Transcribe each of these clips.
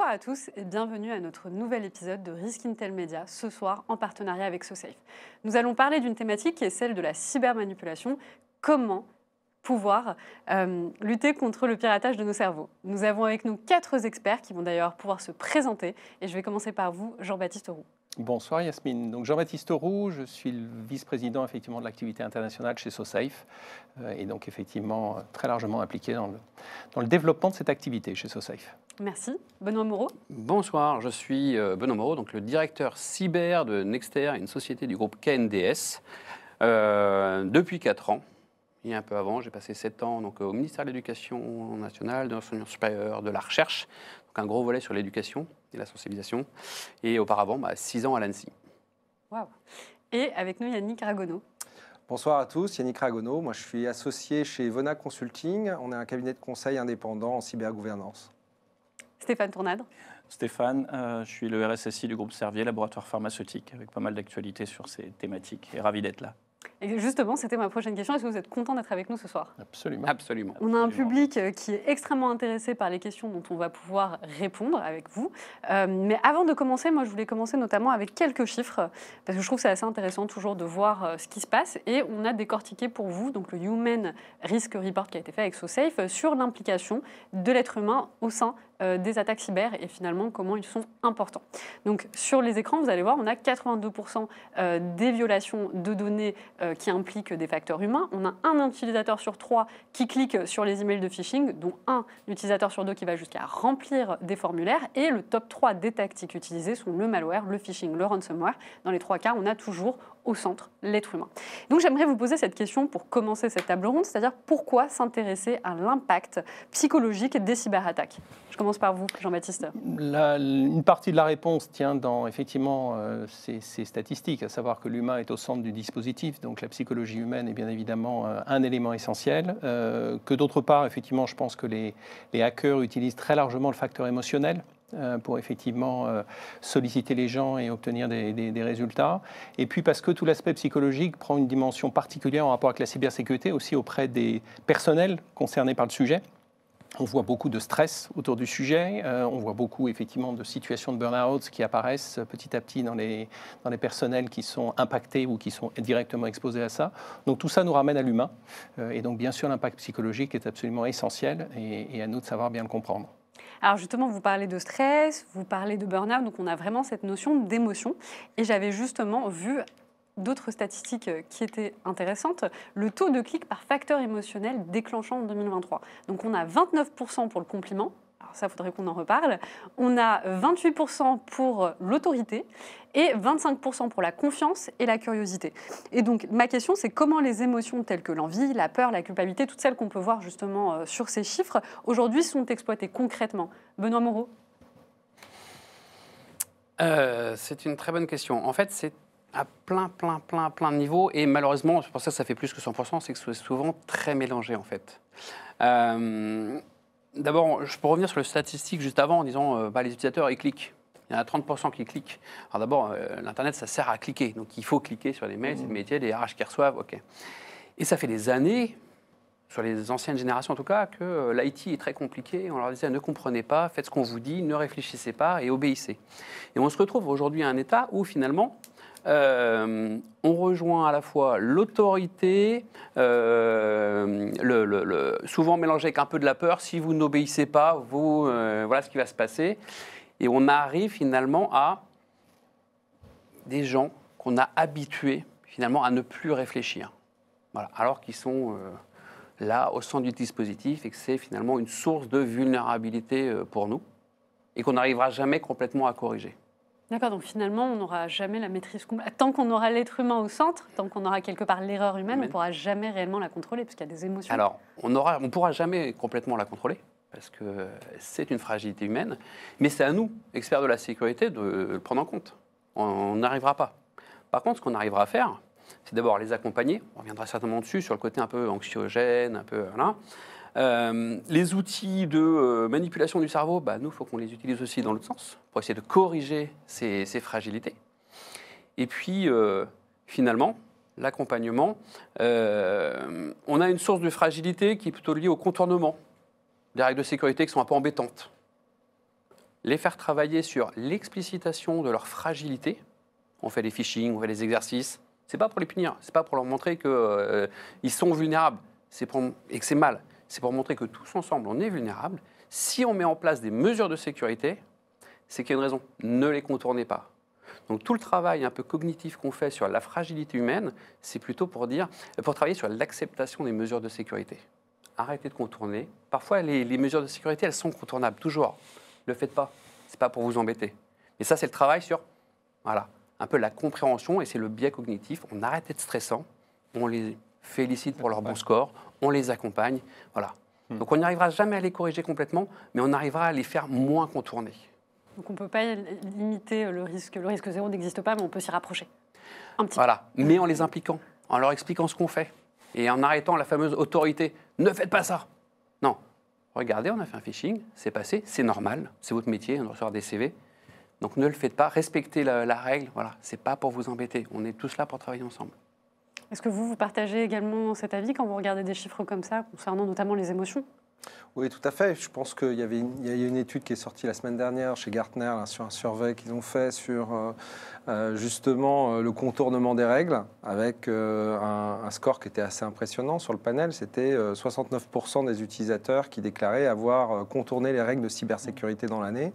Bonsoir à tous et bienvenue à notre nouvel épisode de Risk Intel Media, ce soir en partenariat avec SoSafe. Nous allons parler d'une thématique qui est celle de la cybermanipulation. Comment pouvoir euh, lutter contre le piratage de nos cerveaux. Nous avons avec nous quatre experts qui vont d'ailleurs pouvoir se présenter et je vais commencer par vous, Jean-Baptiste Roux. Bonsoir Yasmine. Donc Jean-Baptiste Roux, je suis le vice-président effectivement de l'activité internationale chez SoSafe euh, et donc effectivement très largement impliqué dans le, dans le développement de cette activité chez SoSafe. Merci. Benoît Moreau. Bonsoir, je suis euh, Benoît Moreau, donc le directeur cyber de Nexter, une société du groupe KNDS, euh, depuis 4 ans. Et un peu avant, j'ai passé 7 ans donc, au ministère de l'Éducation nationale, de l'enseignement supérieur, de la recherche, donc un gros volet sur l'éducation et la sensibilisation. Et auparavant, 6 bah, ans à l'ANSI. Waouh Et avec nous, Yannick Ragonneau. Bonsoir à tous, Yannick Ragonneau. Moi, je suis associé chez Vona Consulting. On est un cabinet de conseil indépendant en cybergouvernance. Stéphane Tournade. Stéphane, euh, je suis le RSSI du groupe Servier, laboratoire pharmaceutique, avec pas mal d'actualités sur ces thématiques et ravi d'être là. Et justement, c'était ma prochaine question. Est-ce que vous êtes content d'être avec nous ce soir? Absolument. Absolument. On a un public euh, qui est extrêmement intéressé par les questions dont on va pouvoir répondre avec vous. Euh, mais avant de commencer, moi, je voulais commencer notamment avec quelques chiffres, parce que je trouve que c'est assez intéressant toujours de voir euh, ce qui se passe. Et on a décortiqué pour vous donc le Human Risk Report qui a été fait avec SoSafe sur l'implication de l'être humain au sein des attaques cyber et finalement comment ils sont importants. Donc sur les écrans, vous allez voir, on a 82% des violations de données qui impliquent des facteurs humains. On a un utilisateur sur trois qui clique sur les emails de phishing, dont un utilisateur sur deux qui va jusqu'à remplir des formulaires. Et le top 3 des tactiques utilisées sont le malware, le phishing, le ransomware. Dans les trois cas, on a toujours au centre l'être humain. Donc j'aimerais vous poser cette question pour commencer cette table ronde, c'est-à-dire pourquoi s'intéresser à l'impact psychologique des cyberattaques? Je commence par vous, Jean-Baptiste. Une partie de la réponse tient dans effectivement euh, ces, statistiques, à savoir que l'humain est au centre du dispositif, donc la psychologie humaine est bien évidemment euh, un élément essentiel, euh, que d'autre part, effectivement, je pense que les, les hackers utilisent très largement le facteur émotionnel. Euh, pour effectivement euh, solliciter les gens et obtenir des, résultats. Et puis parce que tout l'aspect psychologique prend une dimension particulière en rapport avec la cybersécurité, aussi auprès des personnels concernés par le sujet. On voit beaucoup de stress autour du sujet, euh, on voit beaucoup effectivement de situations de burn-out qui apparaissent petit à petit dans les, dans les personnels qui sont impactés ou qui sont directement exposés à ça. Donc tout ça nous ramène à l'humain. et donc bien sûr l'impact psychologique est absolument essentiel et, et à nous de savoir bien le comprendre. Alors justement, vous parlez de stress, vous parlez de burn-out, donc on a vraiment cette notion d'émotion. Et j'avais justement vu d'autres statistiques euh, qui étaient intéressantes, le taux de clic par facteur émotionnel déclenchant en 2023. Donc on a 29% pour le compliment, ça, faudrait qu'on en reparle. On a 28% pour l'autorité et 25% pour la confiance et la curiosité. Et donc, ma question, c'est comment les émotions telles que l'envie, la peur, la culpabilité, toutes celles qu'on peut voir justement euh, sur ces chiffres, aujourd'hui sont exploitées concrètement? Benoît Moreau euh, C'est une très bonne question. En fait, c'est à plein, plein, plein, plein de niveaux. Et malheureusement, c'est pour ça que ça fait plus que 100%, c'est que c'est souvent très mélangé, en fait. Euh, D'abord, je peux revenir sur les statistiques juste avant en disant euh, bah, les utilisateurs, ils cliquent. Il y en a 30% qui cliquent. Alors d'abord, euh, l'Internet, ça sert à cliquer. Donc il faut cliquer sur les mails, c'est le métier, des RH qui reçoivent, OK. Et ça fait des années, sur les anciennes générations en tout cas, que euh, l'IT est très compliqué. On leur disait ne comprenez pas, faites ce qu'on vous dit, ne réfléchissez pas et obéissez. Et on se retrouve aujourd'hui à un état où finalement, euh, on rejoint à la fois l'autorité, euh, souvent mélangé avec un peu de la peur. Si vous n'obéissez pas, vous, euh, voilà ce qui va se passer. Et on arrive finalement à des gens qu'on a habitués finalement à ne plus réfléchir. Voilà. Alors qu'ils sont là au centre du dispositif et que c'est finalement une source de vulnérabilité pour nous et qu'on n'arrivera jamais complètement à corriger. D'accord, donc finalement, on n'aura jamais la maîtrise complète. Tant qu'on aura l'être humain au centre, tant qu'on aura quelque part l'erreur humaine, on ne pourra jamais réellement la contrôler, parce qu'il y a des émotions. Alors, on ne on pourra jamais complètement la contrôler, parce que c'est une fragilité humaine, mais c'est à nous, experts de la sécurité, de le prendre en compte. On n'arrivera pas. Par contre, ce qu'on arrivera à faire, c'est d'abord les accompagner. On reviendra certainement dessus, sur le côté un peu anxiogène, un peu... Voilà. Euh, les outils de euh, manipulation du cerveau, bah, nous, il faut qu'on les utilise aussi dans l'autre sens, pour essayer de corriger ces, fragilités. Et puis, euh, finalement, l'accompagnement, on a une source de fragilité qui est plutôt liée au contournement des règles de sécurité qui sont un peu embêtantes. les faire travailler sur l'explicitation de leur fragilité. On fait des phishing, on fait des exercices. C'est pas pour les punir, c'est pas pour leur montrer qu'ils sont vulnérables c'est et que c'est mal. C'est pour montrer que tous ensemble, on est vulnérables. Si on met en place des mesures de sécurité, c'est qu'il y a une raison. Ne les contournez pas. Donc tout le travail un peu cognitif qu'on fait sur la fragilité humaine, c'est plutôt pour dire, pour travailler sur l'acceptation des mesures de sécurité. Arrêtez de contourner. Parfois, les, les mesures de sécurité, elles sont contournables, toujours. Ne le faites pas. C'est pas pour vous embêter. Et ça, c'est le travail sur, voilà, un peu la compréhension et c'est le biais cognitif. On arrête d'être stressant, on les félicite pour leur bon score, on les accompagne, voilà. Hmm. Donc on n'y arrivera jamais à les corriger complètement, mais on arrivera à les faire moins contourner. Donc on ne peut pas limiter le risque. Le risque zéro n'existe pas, mais on peut s'y rapprocher. Un petit voilà, mais en les impliquant, en leur expliquant ce qu'on fait et en arrêtant la fameuse autorité. Ne faites pas ça. Non. Regardez, on a fait un phishing, c'est passé, c'est normal, c'est votre métier, on doit recevoir des CV. Donc ne le faites pas, respectez la, la règle. Voilà, c'est pas pour vous embêter. On est tous là pour travailler ensemble. Est-ce que vous, vous partagez également cet avis quand vous regardez des chiffres comme ça, concernant notamment les émotions? Oui, tout à fait. Je pense qu'il y avait une, a une étude qui est sortie la semaine dernière chez Gartner sur un survey qu'ils ont fait sur euh, euh, justement euh, le contournement des règles, avec un, un, score qui était assez impressionnant sur le panel. C'était 69% des utilisateurs qui déclaraient avoir contourné les règles de cybersécurité dans l'année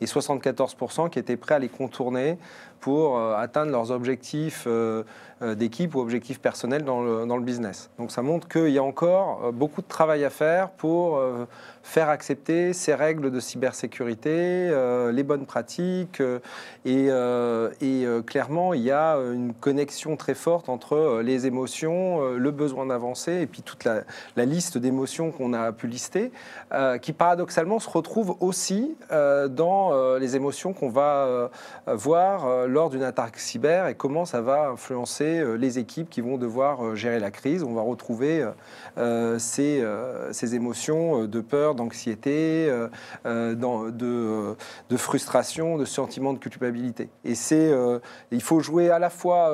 et 74% qui étaient prêts à les contourner pour atteindre leurs objectifs d'équipe ou objectifs personnels dans le, business. Donc ça montre qu'il y a encore beaucoup de travail à faire pour euh, faire accepter ces règles de cybersécurité, euh, les bonnes pratiques. Euh, et, et clairement, il y a une connexion très forte entre les émotions, le besoin d'avancer et puis toute la, la liste d'émotions qu'on a pu lister, qui paradoxalement se retrouve aussi dans les émotions qu'on va voir lors d'une attaque cyber et comment ça va influencer les équipes qui vont devoir gérer la crise. On va retrouver ces, ces émotions de peur, d'anxiété, euh, euh, de, de, frustration, de sentiment de culpabilité. Et c'est, euh, il faut jouer à la fois,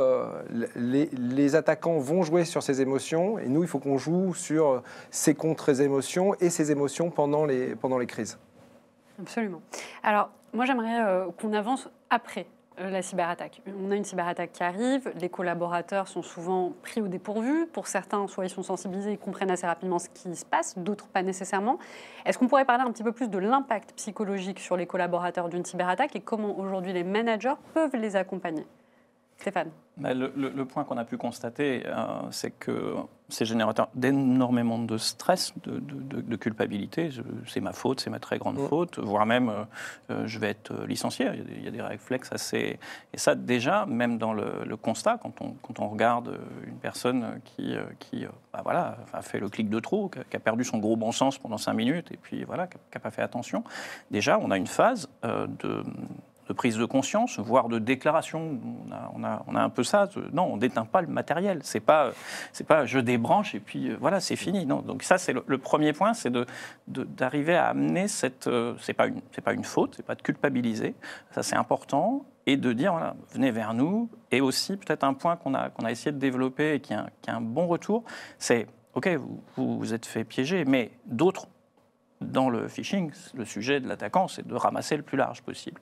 les, les, attaquants vont jouer sur ces émotions, et nous, il faut qu'on joue sur ces contre-émotions et ces émotions pendant les, pendant les crises. Absolument. Alors, moi, j'aimerais qu'on avance après euh, la cyberattaque. On a une cyberattaque qui arrive, les collaborateurs sont souvent pris au dépourvu. Pour certains, soit ils sont sensibilisés, ils comprennent assez rapidement ce qui se passe, d'autres pas nécessairement. Est-ce qu'on pourrait parler un petit peu plus de l'impact psychologique sur les collaborateurs d'une cyberattaque et comment aujourd'hui les managers peuvent les accompagner? Stéphane le, point qu'on a pu constater, euh, c'est que c'est générateur d'énormément de stress, de, culpabilité. C'est ma faute, c'est ma très grande mm. faute, voire même euh, euh, je vais être licencié. Il y, a des, réflexes assez. Et ça, déjà, même dans le, constat, quand on, quand on, regarde une personne qui, qui bah voilà, a fait le clic de trop, qui a perdu son gros bon sens pendant cinq minutes, et puis voilà, qui n'a pas fait attention, déjà, on a une phase de de prise de conscience, voire de déclaration. On a, un peu ça. Non, on n'éteint pas le matériel. C'est pas, pas je débranche et puis euh, voilà, c'est fini. Donc ça, c'est le, premier point, c'est d'arriver à amener cette. Euh, c'est pas une, c'est pas une faute, c'est pas de culpabiliser. Ça, c'est important et de dire venez vers nous. Et aussi peut-être un point qu'on a, essayé de développer et qui a, un bon retour, c'est ok, vous vous êtes fait piéger, mais d'autres dans le phishing, le sujet de l'attaquant, c'est de ramasser le plus large possible.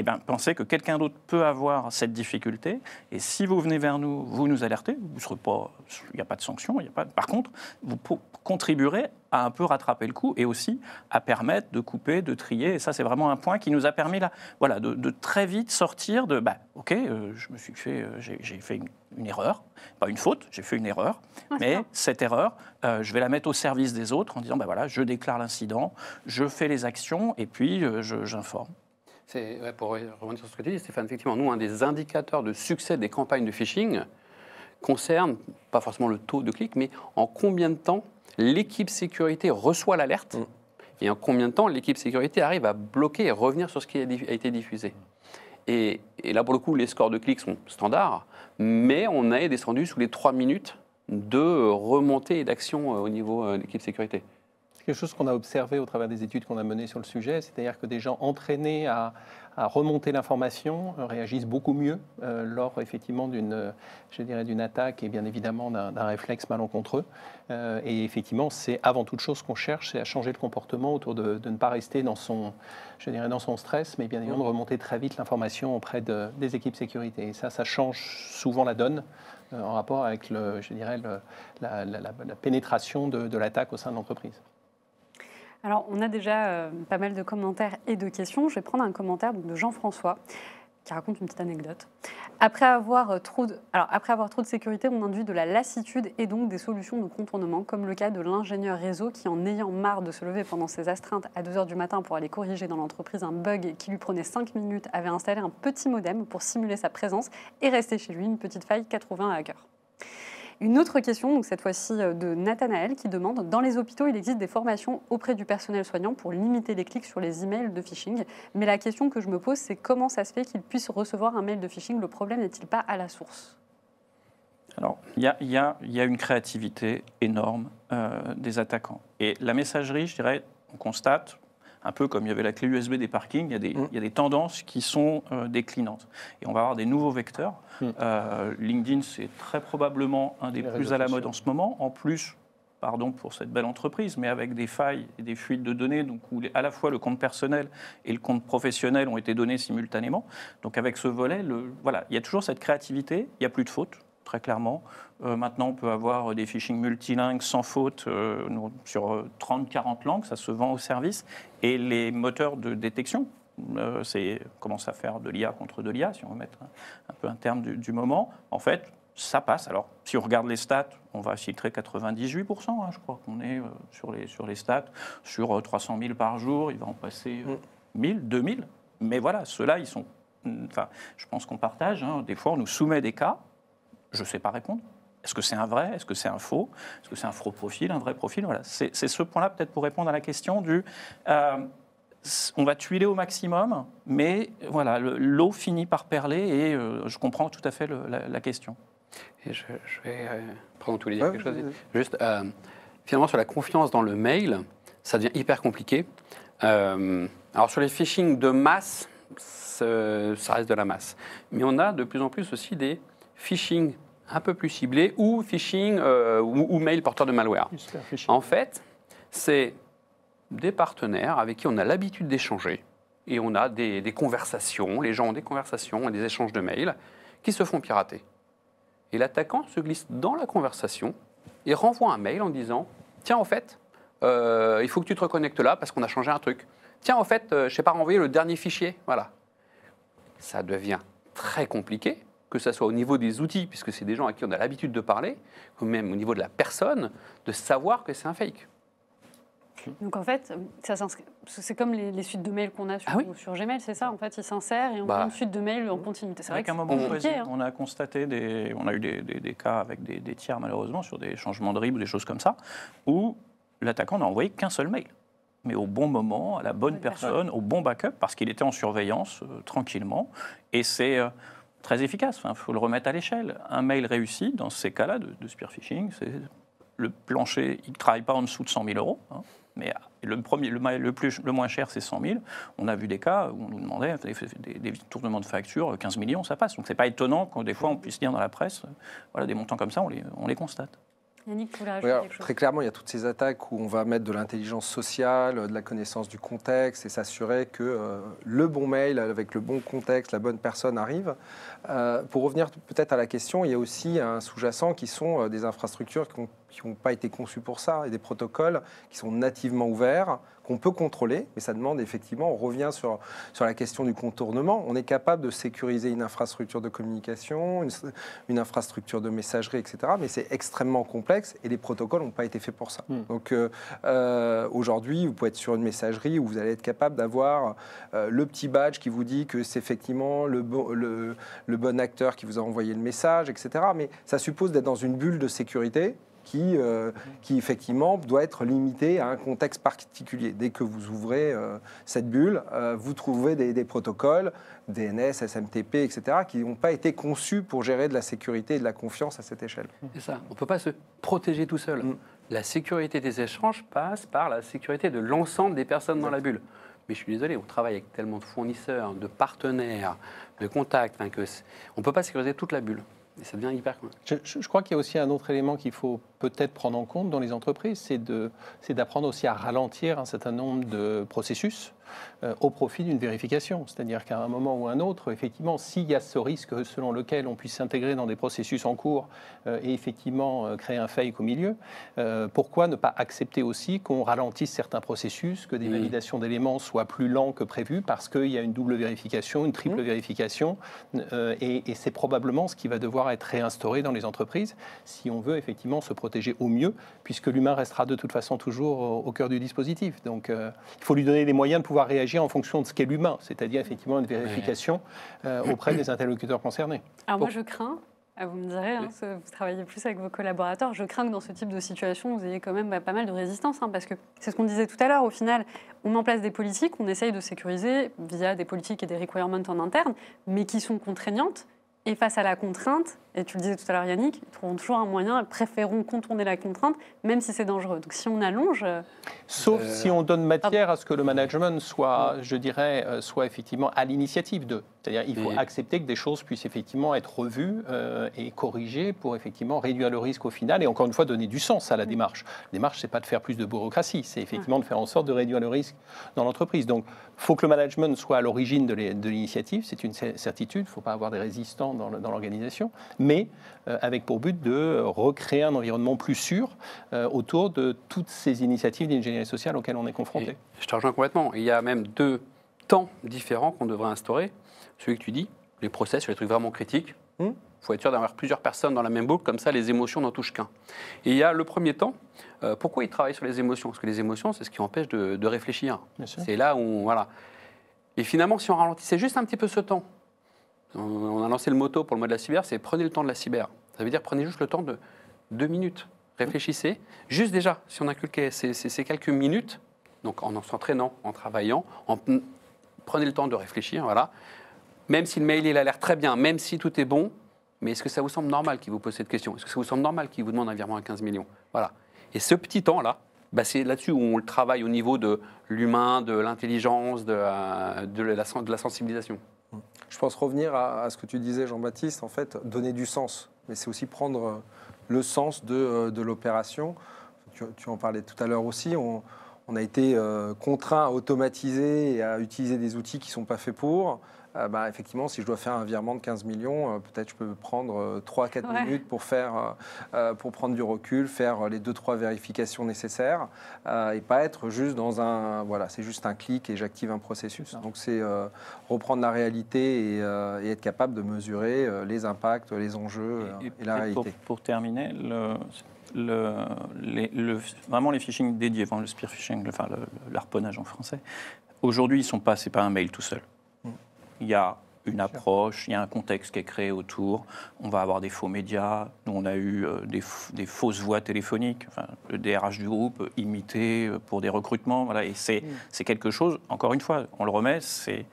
Eh pensez que quelqu'un d'autre peut avoir cette difficulté, et si vous venez vers nous, vous nous alertez, vous serez pas, il n'y a pas de sanction, il y a pas. Par contre, vous contribuerez à un peu rattraper le coup et aussi à permettre de couper, de trier. Et ça, c'est vraiment un point qui nous a permis là, voilà, de, très vite sortir de, bah, ok, euh, je me suis fait, euh, j'ai fait une, erreur, pas une faute, j'ai fait une erreur, mais cette erreur, euh, je vais la mettre au service des autres en disant, bah voilà, je déclare l'incident, je fais les actions et puis j'informe. Pour revenir sur ce que tu dis, Stéphane. Effectivement, nous, un des indicateurs de succès des campagnes de phishing concerne pas forcément le taux de clic, mais en combien de temps l'équipe sécurité reçoit l'alerte mm. et en combien de temps l'équipe sécurité arrive à bloquer et revenir sur ce qui a été diffusé. Et, là, pour le coup, les scores de clics sont standards, mais on est descendu sous les 3 minutes de remontée et d'action euh, au niveau euh, de l'équipe sécurité. Quelque chose qu'on a observé au travers des études qu'on a menées sur le sujet, c'est-à-dire que des gens entraînés à, à remonter l'information euh, réagissent beaucoup mieux euh, lors effectivement d'une, euh, je dirais, d'une attaque et bien évidemment d'un, réflexe malencontreux. Euh, et effectivement, c'est avant toute chose qu'on cherche, c'est à changer le comportement autour de, de ne pas rester dans son, je dirais, dans son stress, mais bien évidemment de remonter très vite l'information auprès de- des équipes sécurité. Et ça, ça change souvent la donne en rapport avec le, je dirais, le- la, la- la- la pénétration de, de l'attaque au sein de l'entreprise. Alors, on a déjà euh, pas mal de commentaires et de questions. Je vais prendre un commentaire de Jean-François qui raconte une petite anecdote. Après avoir, euh, trop de, alors, après avoir trop de sécurité, on induit de la lassitude et donc des solutions de contournement, comme le cas de l'ingénieur réseau qui, en ayant marre de se lever pendant ses astreintes à 2 h du matin pour aller corriger dans l'entreprise un bug qui lui prenait 5 minutes, avait installé un petit modem pour simuler sa présence et rester chez lui une petite faille qu'a trouvé un hacker. Une autre question, donc cette fois-ci euh, de Nathanaël, qui demande Dans les hôpitaux, il existe des formations auprès du personnel soignant pour limiter les clics sur les emails de phishing. Mais la question que je me pose, c'est comment ça se fait qu'ils puissent recevoir un mail de phishing? Le problème n'est-il pas à la source? Alors, il y a, une créativité énorme euh, des attaquants. Et la messagerie, je dirais, on constate, un peu comme il y avait la clé USB des parkings, il y a des, Mm. il y a des tendances qui sont euh, déclinantes. Et on va avoir des nouveaux vecteurs. Mm. Euh, LinkedIn, c'est très probablement un des Les plus à la mode en ce moment. En plus, pardon pour cette belle entreprise, mais avec des failles et des fuites de données, donc où à la fois le compte personnel et le compte professionnel ont été donnés simultanément. Donc avec ce volet, le, voilà, il y a toujours cette créativité, il n'y a plus de faute, très clairement. Euh, maintenant, on peut avoir des phishing multilingues sans faute euh, sur 30-40 langues, ça se vend au service. Et les moteurs de détection, euh, c'est commence à faire de l'IA contre de l'IA, si on veut mettre un, un peu un terme du, du moment. En fait, ça passe. Alors, si on regarde les stats, on va filtrer 98%, hein, je crois qu'on est euh, sur, les, sur les stats. Sur euh, 300 000 par jour, il va en passer euh, 1000, 2000. Mais voilà, ceux-là, ils sont. Enfin, je pense qu'on partage. hein. Des fois, on nous soumet des cas. Je ne sais pas répondre. Est-ce que c'est un vrai? Est-ce que c'est un faux? Est-ce que c'est un faux profil, un vrai profil? Voilà, c'est ce point-là peut-être pour répondre à la question du. euh, on va tuiler au maximum, mais voilà, le- l'eau finit par perler et euh, je comprends tout à fait le- la, la question. Et je, je vais euh, prendre tous les dire Ouais, quelque chose. Juste, euh, finalement, sur la confiance dans le mail, ça devient hyper compliqué. Euh, alors, sur les phishing de masse, ça ça reste de la masse. Mais on a de plus en plus aussi des phishing un peu plus ciblés ou phishing euh, ou, ou mail porteur de malware. En fait, c'est des partenaires avec qui on a l'habitude d'échanger et on a des, des conversations, les gens ont des conversations et des échanges de mails qui se font pirater. Et l'attaquant se glisse dans la conversation et renvoie un mail en disant Tiens, en fait, euh, il faut que tu te reconnectes là parce qu'on a changé un truc. Tiens, en fait, euh, je sais pas renvoyer le dernier fichier. Voilà. Ça devient très compliqué, que ce soit au niveau des outils, puisque c'est des gens à qui on a l'habitude de parler, ou même au niveau de la personne, de savoir que c'est un fake. Donc en fait, c'est comme les, les suites de mails qu'on a sur, Ah oui. sur Gmail, c'est ça En fait, ils s'insèrent et on Bah. prend une suite de mails en continuité. C'est vrai Avec que un moment compliqué. précis, hein. on a constaté des, on a eu des, des- des cas avec des, des tiers malheureusement sur des changements de RIB ou des choses comme ça, où l'attaquant n'a envoyé qu'un seul mail, mais au bon moment, à la bonne personne, au bon backup, parce qu'il était en surveillance euh, tranquillement, et c'est euh, très efficace. Il faut le remettre à l'échelle. Un mail réussi dans ces cas-là de, spear phishing, c'est le plancher, il ne travaille pas en dessous de 100 000 euros. hein, mais le, moins cher, c'est 100 000. On a vu des cas où on nous demandait des, des, tournements de facture, 15 millions, ça passe. Donc, c'est pas étonnant quand des fois on puisse lire dans la presse, voilà, des montants comme ça, on les constate. Yannick, tu voulais rajouter Regarde, quelque chose très clairement, il y a toutes ces attaques où on va mettre de l'intelligence sociale, de la connaissance du contexte et s'assurer que euh, le bon mail avec le bon contexte, la bonne personne arrive. Euh, pour revenir peut-être à la question, il y a aussi un sous-jacent qui sont euh, des infrastructures qui n'ont pas été conçues pour ça et des protocoles qui sont nativement ouverts, qu'on peut contrôler, mais ça demande effectivement, on revient sur, sur la question du contournement, on est capable de sécuriser une infrastructure de communication, une, une infrastructure de messagerie, etc. Mais c'est extrêmement complexe et les protocoles n'ont pas été faits pour ça. Mm. Donc euh, euh, aujourd'hui, vous pouvez être sur une messagerie où vous allez être capable d'avoir euh, le petit badge qui vous dit que c'est effectivement le, bon- le, le bon acteur qui vous a envoyé le message, etc. Mais ça suppose d'être dans une bulle de sécurité qui, euh, qui effectivement doit être limitée à un contexte particulier. Dès que vous ouvrez euh, cette bulle, euh, vous trouvez des, des protocoles, DNS, SMTP, etc., qui n'ont pas été conçus pour gérer de la sécurité et de la confiance à cette échelle. C'est ça. On ne peut pas se protéger tout seul. Mm. la sécurité des échanges passe par la sécurité de l'ensemble des personnes dans la bulle. Mais je suis désolé, on travaille avec tellement de fournisseurs, de partenaires, de contacts, que on ne peut pas sécuriser toute la bulle. Et ça devient hyper. Je, crois qu'il y a aussi un autre élément qu'il faut peut-être prendre en compte dans les entreprises, c'est d'apprendre aussi à ralentir un certain nombre de processus euh, au profit d'une vérification. C'est-à-dire qu'à un moment ou un autre, effectivement, s'il y a ce risque selon lequel on puisse s'intégrer dans des processus en cours euh, et effectivement euh, créer un fake au milieu, pourquoi ne pas accepter aussi qu'on ralentisse certains processus, que des Oui. validations d'éléments soient plus lents que prévu parce qu'il y a une double vérification, une triple vérification, euh, et, et c'est probablement ce qui va devoir être réinstauré dans les entreprises si on veut effectivement se protéger au mieux, puisque l'humain restera de toute façon toujours au, au cœur du dispositif. Donc il faut lui donner les moyens de pouvoir réagir en fonction de ce qu'est l'humain, c'est-à-dire effectivement une vérification euh, auprès des interlocuteurs concernés. Alors moi, je crains, ah, vous me direz, hein, vous travaillez plus avec vos collaborateurs, je crains que dans ce type de situation, vous ayez quand même bah, pas mal de résistance, hein, parce que c'est ce qu'on disait tout à l'heure, au final, on met en place des politiques, on essaye de sécuriser via des politiques et des requirements en interne, mais qui sont contraignantes, et face à la contrainte, et tu le disais tout à l'heure Yannick, ils trouveront toujours un moyen, ils préféreront contourner la contrainte, même si c'est dangereux. Donc si on allonge, euh, Sauf Euh, si on donne matière à ce que le management soit, je dirais, euh, soit effectivement à l'initiative de. C'est-à-dire il faut Et- accepter que des choses puissent effectivement être revues euh, et corrigées pour effectivement réduire le risque au final et encore une fois donner du sens à la démarche. La démarche, c'est pas de faire plus de bureaucratie, c'est effectivement de faire en sorte de réduire le risque dans l'entreprise. Donc, il faut que le management soit à l'origine de l'initiative, c'est une cer- certitude. Il ne faut pas avoir des résistants dans l'organisation, mais euh, avec pour but de recréer un environnement plus sûr euh, autour de toutes ces initiatives d'ingénierie sociale auxquelles on est confronté. Et je te rejoins complètement. Il y a même deux temps différents qu'on devrait instaurer. Celui que tu dis, les procès sur les trucs vraiment critiques. Il Hmm. faut être sûr d'avoir plusieurs personnes dans la même boucle, comme ça les émotions n'en touchent qu'un. Et il y a le premier temps. euh, pourquoi ils travaillent sur les émotions? Parce que les émotions, c'est ce qui empêche de, de réfléchir. C'est là où, on- voilà. Et finalement, si on ralentissait juste un petit peu ce temps, on, on a lancé le motto pour le mois de la cyber, c'est prenez le temps de la cyber. Ça veut dire prenez juste le temps de deux minutes. Réfléchissez. Juste déjà, si on inculquait ces, ces- ces quelques minutes, donc en s'entraînant, en travaillant, en, prenez le temps de réfléchir, voilà. Même si le mail il a l'air très bien, même si tout est bon, mais est-ce que ça vous semble normal qu'il vous pose cette question? Est-ce que ça vous semble normal qu'il vous demande un virement à 15 millions? Voilà. Et ce petit temps-là, bah, c'est là-dessus où on le travaille au niveau de l'humain, de l'intelligence, de, la, sensibilisation. Je pense revenir à, ce que tu disais, Jean-Baptiste, en fait, donner du sens. Mais c'est aussi prendre euh, le sens de, euh, l'opération. Tu, en parlais tout à l'heure aussi. On, on a été euh, contraint à automatiser et à utiliser des outils qui ne sont pas faits pour. Euh, bah, effectivement, si je dois faire un virement de 15 millions, euh, peut-être je peux prendre 3-4 Ouais. minutes pour, faire, euh, euh, pour prendre du recul, faire euh, les 2-3 vérifications nécessaires euh, et pas être juste dans un. Voilà, c'est juste un clic et j'active un processus. Donc c'est euh, reprendre la réalité et, euh, et être capable de mesurer euh, les impacts, les enjeux euh, et, la réalité. Pour, pour terminer, le, le- les- le- vraiment les phishing dédiés, enfin, le spear phishing, le- enfin, l'harponnage en français, aujourd'hui, ils sont pas, c'est pas un mail tout seul. Mm. Il y a une approche, il y a un contexte qui est créé autour. On va avoir des faux médias. Nous, on a eu euh, des, des fausses voix téléphoniques. Enfin, le DRH du groupe euh, imité euh, pour des recrutements. Voilà. Et c'est quelque chose, encore une fois, on le remet, c'est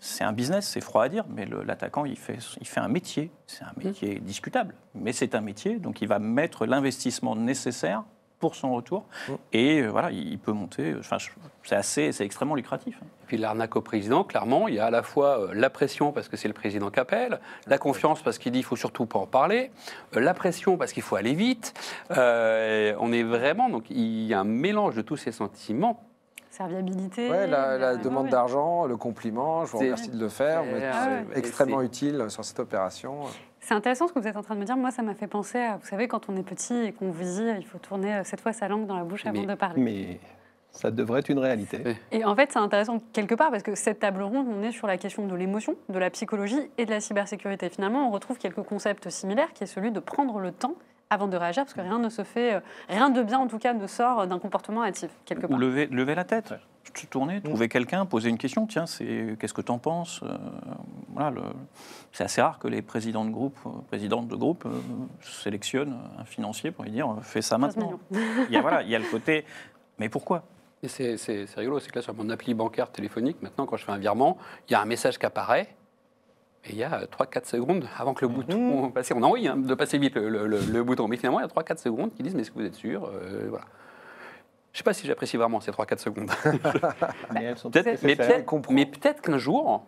c'est un business, c'est froid à dire, mais l'attaquant, il fait, il fait un métier. C'est un métier discutable, mais c'est un métier, donc il va mettre l'investissement nécessaire pour son retour. Mm. Et euh, voilà, il peut monter. Enfin, je- c'est assez, c'est extrêmement lucratif. hein. Et puis l'arnaque au président, clairement, il y a à la fois euh, la pression parce que c'est le président qui appelle, la confiance parce qu'il dit il faut surtout pas en parler, euh, la pression parce qu'il faut aller vite. Euh, on est vraiment, donc il y a un mélange de tous ces sentiments. serviabilité. Ouais, la, la euh, demande ouais. d'argent, le compliment, je vous remercie de le faire, vous êtes Ah ouais. euh, extrêmement utile sur cette opération. C'est intéressant ce que vous êtes en train de me dire. Moi, ça m'a fait penser à, vous savez, quand on est petit et qu'on vous dit il faut tourner euh, cette fois sa langue dans la bouche avant Mais- de parler. Mais ça devrait être une réalité. Et en fait, c'est intéressant quelque part parce que cette table ronde, on est sur la question de l'émotion, de la psychologie et de la cybersécurité. Finalement, on retrouve quelques concepts similaires qui est celui de prendre le temps avant de réagir parce que rien ne se fait, euh, rien de bien en tout cas ne sort d'un comportement hâtif quelque Ou part. lever, lever la tête, Ouais. se tourner, trouver quelqu'un, poser une question. Tiens, c'est qu'est-ce que t'en penses Euh, Voilà, le- c'est assez rare que les présidents de groupe, euh, présidentes de groupe, euh, sélectionnent un financier pour lui dire fais ça 15 maintenant. Il y a voilà, il y a le côté. Mais pourquoi? C'est rigolo, c'est que là sur mon appli bancaire téléphonique, maintenant quand je fais un virement, il y a un message qui apparaît. Et il y a 3-4 secondes avant que le bouton passe. On a envie hein, de passer vite le, le- le- le bouton, mais finalement, il y a 3-4 secondes qui disent Mais est-ce que vous êtes sûr Euh, Voilà. Je ne sais pas si j'apprécie vraiment ces 3-4 secondes. Mais elles sont fait mais peut-être qu'un jour,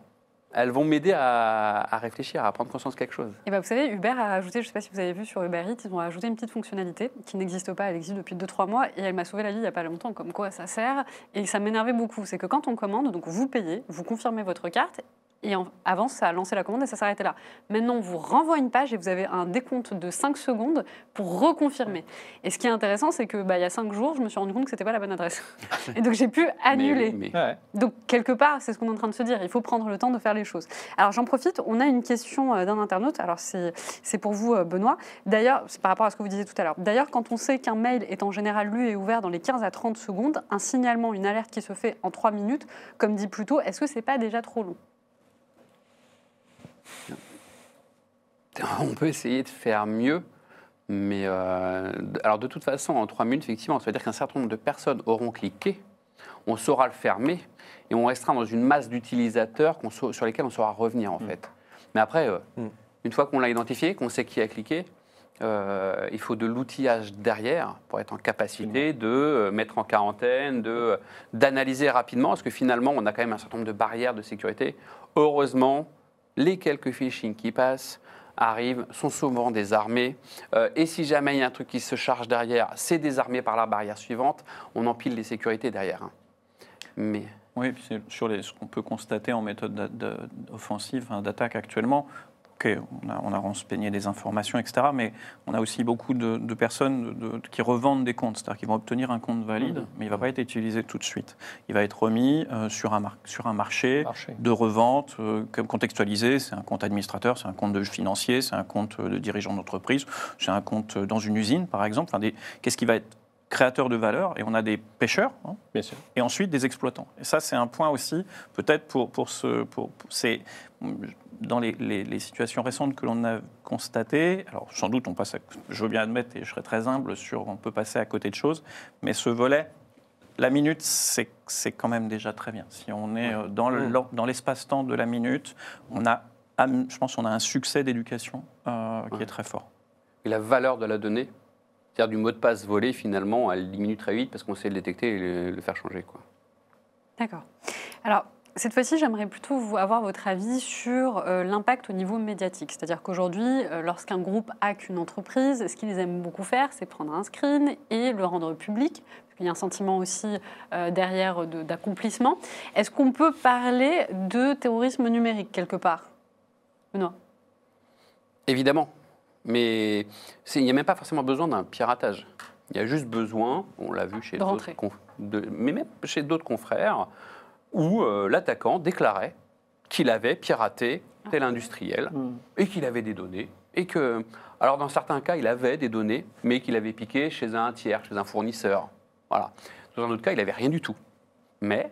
elles vont m'aider à, à réfléchir, à prendre conscience de quelque chose. Et ben, vous savez, Uber a ajouté, je ne sais pas si vous avez vu sur Uber Eats, ils ont ajouté une petite fonctionnalité qui n'existe pas, elle existe depuis 2-3 mois et elle m'a sauvé la vie il n'y a pas longtemps, comme quoi ça sert. Et ça m'énervait beaucoup. C'est que quand on commande, donc vous payez, vous confirmez votre carte. Et en- avant, ça a lancé la commande et ça s'arrêtait là. Maintenant, on vous renvoie une page et vous avez un décompte de 5 secondes pour reconfirmer. Et ce qui est intéressant, c'est que bah, il y a 5 jours, je me suis rendu compte que c'était pas la bonne adresse. Et donc j'ai pu annuler. Mais- mais- Ouais. Donc, quelque part, c'est ce qu'on est en train de se dire. Il faut prendre le temps de faire les choses. Alors, j'en profite. On a une question euh, d'un internaute. Alors, c'est c'est pour vous, euh, Benoît. D'ailleurs, c'est par rapport à ce que vous disiez tout à l'heure. D'ailleurs, quand on sait qu'un mail est en général lu et ouvert dans les 15 à 30 secondes, un signalement, une alerte qui se fait en 3 minutes, comme dit plus tôt, est-ce que c'est pas déjà trop long? On peut essayer de faire mieux, mais euh, alors de toute façon, en trois minutes, effectivement, ça veut dire qu'un certain nombre de personnes auront cliqué, on saura le fermer et on restera dans une masse d'utilisateurs sur lesquels on saura revenir en fait. Mais après, euh, Mm. une fois qu'on l'a identifié, qu'on sait qui a cliqué, euh, il faut de l'outillage derrière pour être en capacité de mettre en quarantaine, de d'analyser rapidement, parce que finalement, on a quand même un certain nombre de barrières de sécurité. Heureusement, les quelques phishing qui passent arrivent, sont souvent désarmés. Euh, et si jamais il y a un truc qui se charge derrière, c'est désarmé par la barrière suivante, on empile les sécurités derrière. hein. Mais Oui, sur ce qu'on peut constater en méthode offensive, hein, d'attaque actuellement. Ok, on a, on a renseigné des informations, etc. Mais on a aussi beaucoup de, de personnes de- de- qui revendent des comptes, c'est-à-dire qu'ils vont obtenir un compte valide, Mhm. mais il ne va pas être utilisé tout de suite. Il va être remis euh, sur, un mar- sur un marché Marché. de revente, euh, contextualisé, c'est un compte administrateur, c'est un compte de financier, c'est un compte euh, de dirigeant d'entreprise, c'est un compte dans une usine, par exemple. Enfin, des- Qu'est-ce qui va être créateur de valeur? Et on a des pêcheurs, hein, Bien sûr. et ensuite des exploitants. Et ça, c'est un point aussi, peut-être pour, pour ce. Pour, pour- c'est, dans les, les- les situations récentes que l'on a constatées, alors sans doute, on passe à- je veux bien admettre, et je serai très humble sur on peut passer à côté de choses, mais ce volet, la minute, c'est, c'est quand même déjà très bien. Si on est euh, dans, le- dans l'espace-temps de la minute, on a, je pense qu'on a un succès d'éducation euh, qui Ouais. est très fort. et la valeur de la donnée, c'est-à-dire du mot de passe volé, finalement, elle diminue très vite parce qu'on sait le détecter et le, le faire changer. Quoi. D'accord. Alors, cette fois-ci, j'aimerais plutôt vous avoir votre avis sur euh, l'impact au niveau médiatique. C'est-à-dire qu'aujourd'hui, euh, lorsqu'un groupe hack une entreprise, ce qu'ils aiment beaucoup faire, c'est prendre un screen et le rendre public. Qu'il y a un sentiment aussi euh, derrière de- d'accomplissement. Est-ce qu'on peut parler de terrorisme numérique quelque part? Benoît? Évidemment. Mais il n'y a même pas forcément besoin d'un piratage. Il y a juste besoin, on l'a vu chez d'autres mais même chez d'autres confrères, où euh, l'attaquant déclarait qu'il avait piraté tel industriel Mm. et qu'il avait des données. Et que, alors dans certains cas, il avait des données, mais qu'il avait piqué chez un tiers, chez un fournisseur. Voilà. Dans un autre cas, il n'avait rien du tout. Mais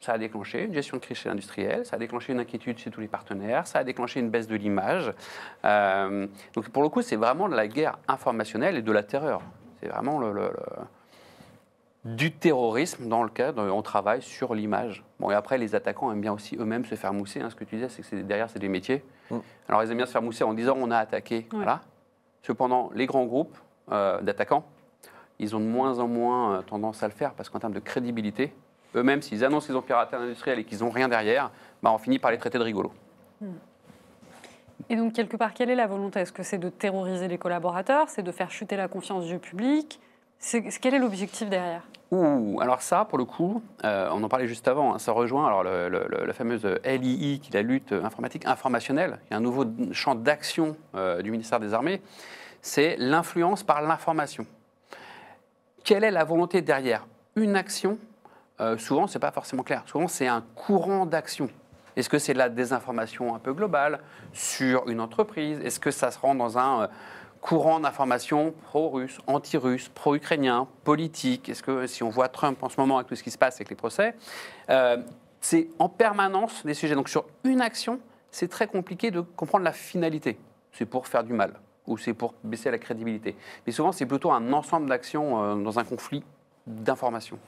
ça a déclenché une gestion de crise chez l'industriel, ça a déclenché une inquiétude chez tous les partenaires, ça a déclenché une baisse de l'image. Euh, donc pour le coup, c'est vraiment de la guerre informationnelle et de la terreur. C'est vraiment le, le- le- du terrorisme dans le cadre, on travaille sur l'image. Bon, et après, les attaquants aiment bien aussi eux-mêmes se faire mousser. hein. Ce que tu disais, c'est que derrière, c'est des métiers. Mm. Alors, ils aiment bien se faire mousser en disant on a attaqué. Voilà. Cependant, les grands groupes euh, d'attaquants, ils ont de moins en moins euh, tendance à le faire parce qu'en termes de crédibilité, eux-mêmes, s'ils annoncent qu'ils ont piraté un industriel et qu'ils n'ont rien derrière, bah, on finit par les traiter de rigolos. Et donc, quelque part, quelle est la volonté? Est-ce que c'est de terroriser les collaborateurs? C'est de faire chuter la confiance du public? C'est- Quel est l'objectif derrière? Alors ça, pour le coup, euh, on en parlait juste avant, hein, ça rejoint alors la fameuse LII, qui est la lutte informatique informationnelle, qui un nouveau champ d'action euh, du ministère des Armées, c'est l'influence par l'information. Quelle est la volonté derrière Une action, euh, souvent, c'est pas forcément clair. Souvent, c'est un courant d'action. Est-ce que c'est de la désinformation un peu globale sur une entreprise? Est-ce que ça se rend dans un courant d'information pro-russe, anti-russe, pro-ukrainien, politique Est-ce que si on voit Trump en ce moment avec tout ce qui se passe avec les procès, euh, c'est en permanence des sujets. Donc sur une action, c'est très compliqué de comprendre la finalité. C'est pour faire du mal ou c'est pour baisser la crédibilité. Mais souvent, c'est plutôt un ensemble d'actions euh, dans un conflit d'informations.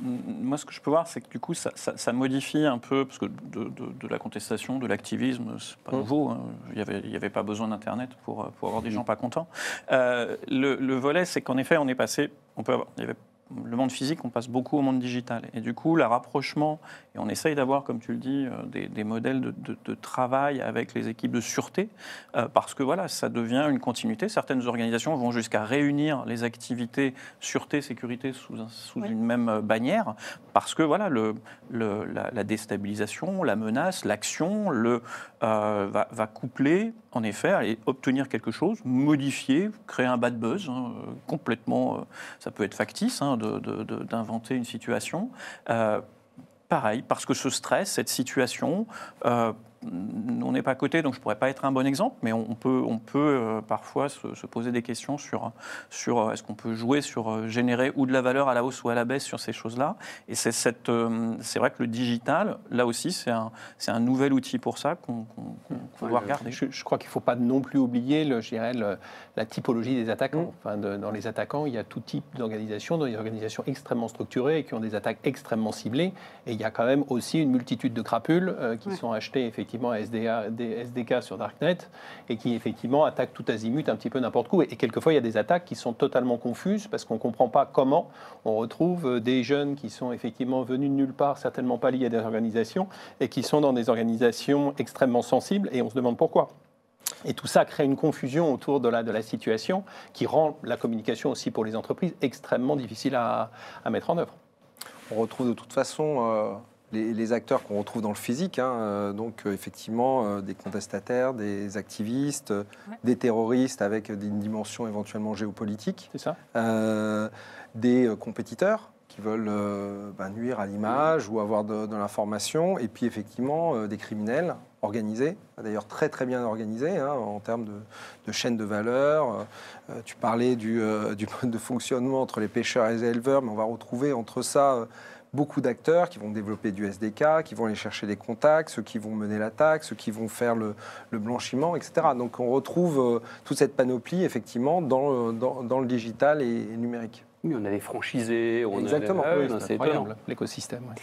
Moi, ce que je peux voir, c'est que du coup, ça, ça- ça modifie un peu, parce que de, de- de la contestation, de l'activisme, c'est pas Mm. nouveau. hein. Il n'y avait, pas besoin d'Internet pour, pour avoir des gens pas contents. Euh, le, le volet, c'est qu'en effet, on est passé. On peut avoir, il y avait le monde physique, on passe beaucoup au monde digital. Et du coup, le rapprochement, et on essaye d'avoir, comme tu le dis, euh, des, des modèles de, de- de travail avec les équipes de sûreté, euh, parce que voilà, ça devient une continuité. Certaines organisations vont jusqu'à réunir les activités sûreté, sécurité sous, un- sous Oui. une même euh, bannière, parce que voilà, le, le- la, la déstabilisation, la menace, l'action, le euh, va, va coupler, en effet, aller obtenir quelque chose, modifier, créer un bad buzz, hein, complètement, euh, ça peut être factice, hein, d'inventer une situation. Euh, pareil, parce que ce stress, cette situation, euh, on n'est pas à côté, donc je ne pourrais pas être un bon exemple, mais on peut, on peut euh, parfois se, se poser des questions sur, sur euh, est-ce qu'on peut jouer sur euh, générer ou de la valeur à la hausse ou à la baisse sur ces choses-là. Et c'est cette, euh, c'est vrai que le digital, là aussi, c'est un, c'est un nouvel outil pour ça qu'on qu'on- doit regarder. Je, je crois qu'il ne faut pas non plus oublier le, je dirais, le- la typologie des attaquants. Mm. Enfin, de- dans les attaquants, il y a tout type d'organisations, dans des organisations extrêmement structurées et qui ont des attaques extrêmement ciblées. Et il y a quand même aussi une multitude de crapules euh, qui Ouais. sont achetées effectivement SDK sur Darknet et qui effectivement attaquent tout azimut un petit peu n'importe où. Et, et quelquefois, il y a des attaques qui sont totalement confuses parce qu'on ne comprend pas comment on retrouve euh, des jeunes qui sont effectivement venus de nulle part, certainement pas liés à des organisations, et qui sont dans des organisations extrêmement sensibles et on se demande pourquoi. Et tout ça crée une confusion autour de la, de la situation qui rend la communication aussi pour les entreprises extrêmement difficile à, à mettre en œuvre. On retrouve de toute façon euh, les, les acteurs qu'on retrouve dans le physique, hein, euh, donc euh, effectivement euh, des contestataires, des activistes, Ouais. des terroristes avec une dimension éventuellement géopolitique, ça euh, des compétiteurs qui veulent euh, bah, nuire à l'image ou avoir de, de l'information, et puis effectivement euh, des criminels organisés, d'ailleurs très très bien organisés hein, en termes de, de chaîne de valeur. Euh, tu parlais du, du mode de fonctionnement entre les pêcheurs et les éleveurs, mais on va retrouver entre ça beaucoup d'acteurs qui vont développer du SDK, qui vont aller chercher des contacts, ceux qui vont mener l'attaque, ceux qui vont faire le, le blanchiment, etc. Donc on retrouve euh, toute cette panoplie effectivement dans, dans le digital et, et numérique. Oui, on a des franchisés, on Exactement, a des... Ah oui, C'est incroyable, l'écosystème. ouais.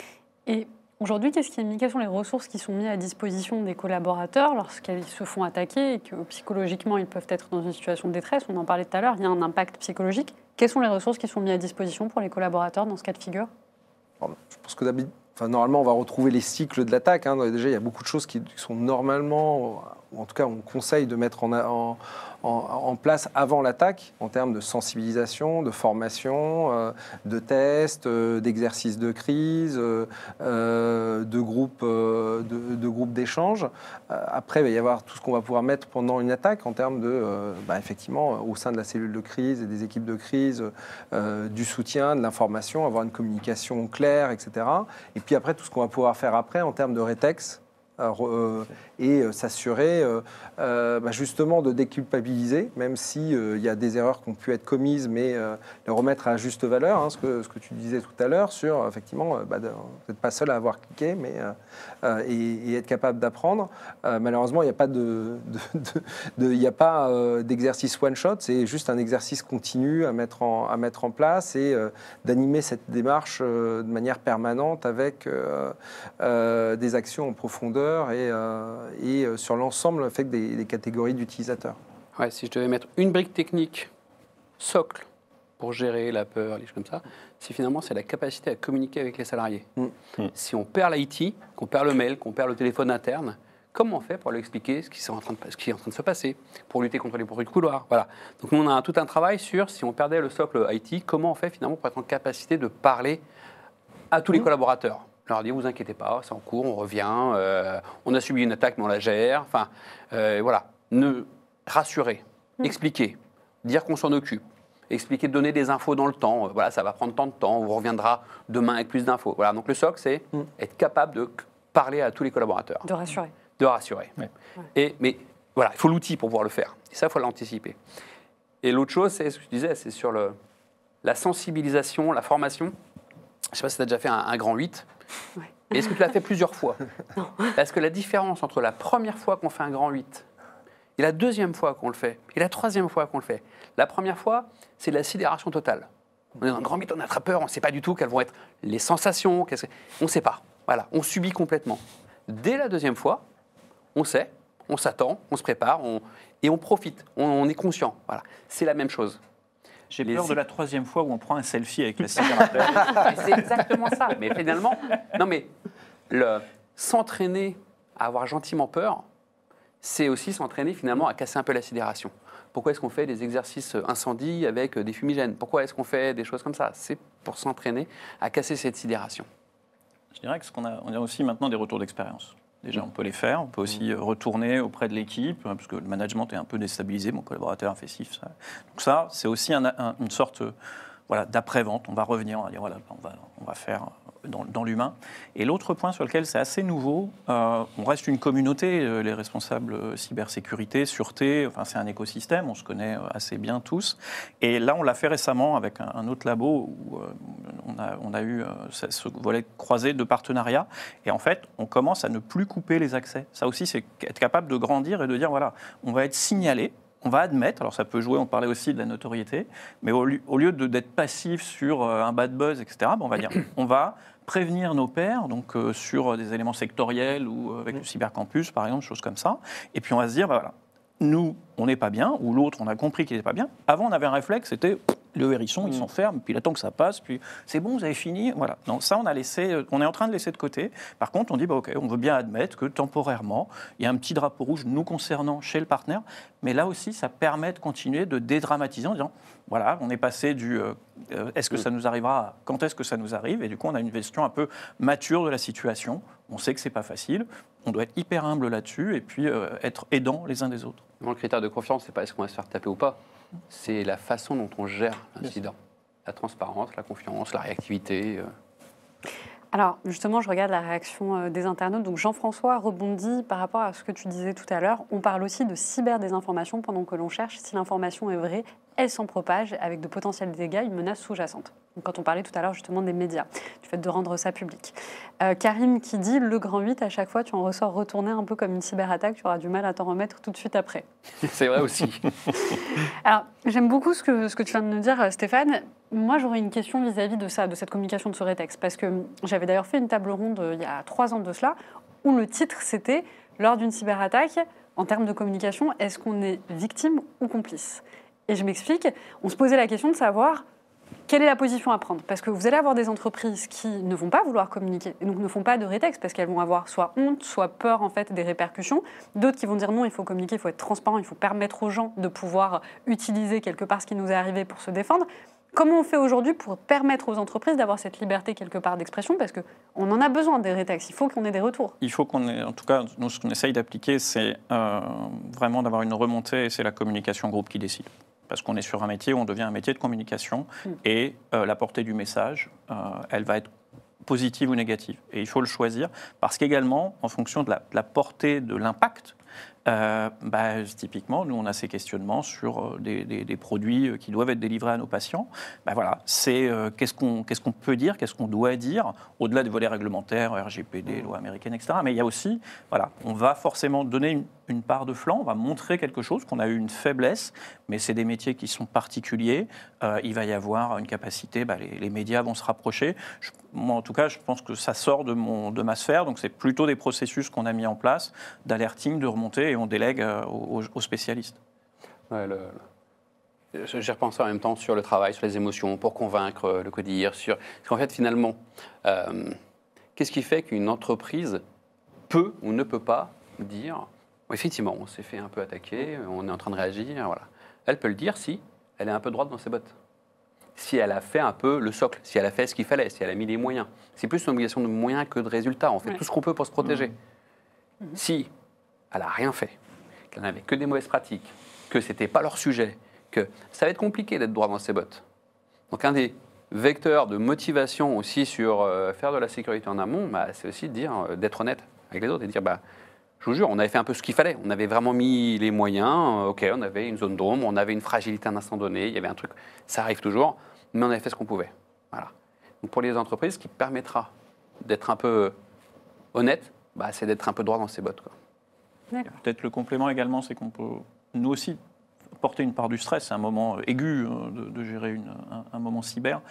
Et aujourd'hui, qu'est-ce qui est mis Quelles sont les ressources qui sont mises à disposition des collaborateurs lorsqu'ils se font attaquer et que psychologiquement ils peuvent être dans une situation de détresse? On en parlait tout à l'heure, il y a un impact psychologique. Quelles sont les ressources qui sont mises à disposition pour les collaborateurs dans ce cas de figure? Je pense que d'habitude, normalement, on va retrouver les cycles de l'attaque. hein. Déjà, il y a beaucoup de choses qui sont normalement, en tout cas, on conseille de mettre en, place avant l'attaque, en termes de sensibilisation, de formation, euh, de tests, euh, d'exercices de crise, euh, de groupes de, groupes d'échange. Après, il va y avoir tout ce qu'on va pouvoir mettre pendant une attaque en termes de, bah, effectivement, au sein de la cellule de crise et des équipes de crise, du soutien, de l'information, avoir une communication claire, etc. Et puis après, tout ce qu'on va pouvoir faire après en termes de rétex. Euh, et euh, s'assurer euh, bah, justement de déculpabiliser, même si euh, il y a des erreurs qui ont pu être commises, mais les remettre à juste valeur, hein, ce, que, ce que tu disais tout à l'heure sur effectivement, bah, vous n'êtes pas seul à avoir cliqué, mais et, être capable d'apprendre. Malheureusement, il n'y a pas de, a pas d'exercice one shot, c'est juste un exercice continu à mettre en, à mettre en place et d'animer cette démarche de manière permanente avec des actions en profondeur et, euh, et euh, sur l'ensemble fait, des, des catégories d'utilisateurs. Ouais, si je devais mettre une brique technique socle pour gérer la peur, les choses comme ça, c'est finalement c'est la capacité à communiquer avec les salariés. Mm. Mm. Si on perd l'IT, qu'on perd le mail, qu'on perd le téléphone interne, comment on fait pour lui expliquer ce qui, est en train de, ce qui est en train de se passer, pour lutter contre les bruits de couloir Voilà. Donc nous, on a un- tout un travail sur si on perdait le socle IT, comment on fait finalement pour être en capacité de parler à tous les collaborateurs? Leur dire, vous inquiétez pas, c'est en cours, on revient, euh, on a subi une attaque, mais on la gère. Enfin, euh, voilà. Ne rassurer, expliquer, dire qu'on s'en occupe, expliquer, donner des infos dans le temps. Euh, Voilà, ça va prendre tant de temps, on vous reviendra demain avec plus d'infos. Voilà, donc le SOC, c'est Mm. être capable de parler à tous les collaborateurs, De rassurer. de rassurer. Ouais. Et, mais voilà, il faut l'outil pour pouvoir le faire. Et ça, il faut l'anticiper. Et l'autre chose, c'est ce que je disais, c'est sur le, la sensibilisation, la formation. Je ne sais pas si tu as déjà fait un, un grand 8. Ouais. Est-ce que tu l'as fait plusieurs fois? Parce que la différence entre la première fois qu'on fait un grand 8 et la deuxième fois qu'on le fait, et la troisième fois qu'on le fait, la première fois, c'est de la sidération totale. On est dans un grand mythe, on a peur, on ne sait pas du tout quelles vont être les sensations, que- on ne sait pas. Voilà, on subit complètement. Dès la deuxième fois, on sait, on s'attend, on se prépare, on- et on profite, on, on est conscient. Voilà, c'est la même chose. J'ai peur de la troisième fois où on prend un selfie avec la cigarette. C'est exactement ça. Mais finalement, non mais le s'entraîner à avoir gentiment peur, c'est aussi s'entraîner finalement à casser un peu la sidération. Pourquoi est-ce qu'on fait des exercices incendie avec des fumigènes? Pourquoi est-ce qu'on fait des choses comme ça? C'est pour s'entraîner à casser cette sidération. Je dirais que ce qu'on a, on a aussi maintenant des retours d'expérience. Déjà, on peut les faire. On peut aussi euh, retourner auprès de l'équipe, hein, parce que le management est un peu déstabilisé. Mon collaborateur a fait ça. Donc ça, c'est aussi un- un- une sorte euh, voilà, d'après-vente. On va revenir, on va dire, voilà, on va, on va faire euh, dans, l'humain. Et l'autre point sur lequel c'est assez nouveau, euh, on reste une communauté, euh, les responsables euh, cybersécurité, sûreté, enfin, c'est un écosystème, on se connaît assez bien tous. Et là, on l'a fait récemment avec un, autre labo où on, a, on a eu ce volet croisé de partenariat. Et en fait, on commence à ne plus couper les accès. Ça aussi, c'est être capable de grandir et de dire, voilà, on va être signalé. On va admettre, alors ça peut jouer, on parlait aussi de la notoriété, mais au, lieu- au lieu de- d'être passif sur euh, un bad buzz, etc., on va dire, on va prévenir nos pairs, donc euh, sur des éléments sectoriels ou euh, avec le cybercampus, par exemple, choses comme ça. Et puis on va se dire, ben, voilà, nous, on n'est pas bien, ou l'autre, on a compris qu'il n'est pas bien. Avant, on avait un réflexe, c'était le hérisson, il s'enferme, puis il attend que ça passe, puis c'est bon, vous avez fini. Voilà. Donc ça, on a laissé, on est en train de laisser de côté. Par contre, on dit, bah, ok, on veut bien admettre que temporairement, il y a un petit drapeau rouge nous concernant chez le partenaire, mais là aussi, ça permet de continuer de dédramatiser en disant, voilà, on est passé du euh, euh, est-ce que ça nous arrivera à quand est-ce que ça nous arrive, et du coup, on a une gestion un peu mature de la situation. On sait que c'est pas facile, on doit être hyper humble là-dessus, et puis euh, être aidant les uns des autres. Moi, le critère de confiance, c'est pas est-ce qu'on va se faire taper ou pas, c'est la façon dont on gère l'incident. La transparence, la confiance, la réactivité. euh. Alors, justement, je regarde la réaction euh, des internautes. Donc, Jean-François rebondit par rapport à ce que tu disais tout à l'heure. On parle aussi de cyberdésinformation pendant que l'on cherche si l'information est vraie. Elle s'en propage avec de potentiels dégâts, une menace sous-jacente. Quand on parlait tout à l'heure justement des médias, du fait de rendre ça public. Euh, Karim qui dit le grand 8, à chaque fois, tu en ressors retourné un peu comme une cyberattaque, tu auras du mal à t'en remettre tout de suite après. c'est vrai aussi. Alors, j'aime beaucoup ce que, ce que tu viens de nous dire, euh, Stéphane. Moi, j'aurais une question vis-à-vis de ça, de cette communication de ce rétexte. Parce que j'avais d'ailleurs fait une table ronde euh, il y a trois ans de cela, où le titre, c'était Lors d'une cyberattaque, en termes de communication, est-ce qu'on est victime ou complice? Et je m'explique, on se posait la question de savoir quelle est la position à prendre Parce que vous allez avoir des entreprises qui ne vont pas vouloir communiquer, et donc ne font pas de rétexte, parce qu'elles vont avoir soit honte, soit peur en fait des répercussions. D'autres qui vont dire non, il faut communiquer, il faut être transparent, il faut permettre aux gens de pouvoir utiliser quelque part ce qui nous est arrivé pour se défendre. Comment on fait aujourd'hui pour permettre aux entreprises d'avoir cette liberté quelque part d'expression? Parce qu'on en a besoin des rétextes, il faut qu'on ait des retours. Il faut qu'on ait, en tout cas, nous, ce qu'on essaye d'appliquer, c'est euh, vraiment d'avoir une remontée et c'est la communication groupe qui décide. Parce qu'on est sur un métier où on devient un métier de communication Mm. et euh, la portée du message, euh, elle va être positive ou négative. Et il faut le choisir parce qu'également, en fonction de la, de la portée de l'impact, euh, bah, typiquement, nous, on a ces questionnements sur des, des- des produits qui doivent être délivrés à nos patients. Bah, voilà, c'est euh, qu'est-ce qu'on peut dire, qu'est-ce qu'on doit dire, au-delà des volets réglementaires, RGPD, loi américaine, etc. Mais il y a aussi, voilà, on va forcément donner une, une part de flanc, on va montrer quelque chose, qu'on a eu une faiblesse, mais c'est des métiers qui sont particuliers. Euh, il va y avoir une capacité, bah, les, médias vont se rapprocher. Moi, en tout cas, je pense que ça sort de, mon, de ma sphère, donc c'est plutôt des processus qu'on a mis en place, d'alerting, de remontée, et on délègue euh, aux, spécialistes. J'ai repensé en même temps sur le travail, sur les émotions, pour convaincre euh, le codir. Parce qu'en fait, finalement, qu'est-ce qui fait qu'une entreprise peut ou ne peut pas dire effectivement, on s'est fait un peu attaquer, on est en train de réagir, voilà. Elle peut le dire si elle est un peu droite dans ses bottes. Si elle a fait un peu le socle, si elle a fait ce qu'il fallait, si elle a mis les moyens. C'est plus une obligation de moyens que de résultats. On fait Ouais. tout ce qu'on peut pour se protéger. Si elle n'a rien fait, qu'elle n'avait que des mauvaises pratiques, que ce n'était pas leur sujet, que ça va être compliqué d'être droit dans ses bottes. Donc un des vecteurs de motivation aussi sur euh, faire de la sécurité en amont, bah, c'est aussi euh, d'être honnête avec les autres et de dire, bah, je vous jure, on avait fait un peu ce qu'il fallait. On avait vraiment mis les moyens. euh, ok, on avait une zone d'ombre, on avait une fragilité à un instant donné, il y avait un truc, ça arrive toujours, mais on avait fait ce qu'on pouvait. Voilà. Donc pour les entreprises, ce qui permettra d'être un peu honnête, bah, c'est d'être un peu droit dans ses bottes. Peut-être le complément également, c'est qu'on peut, nous aussi, porter une part du stress. C'est un moment aigu euh, de, de gérer une- un, un moment cyber.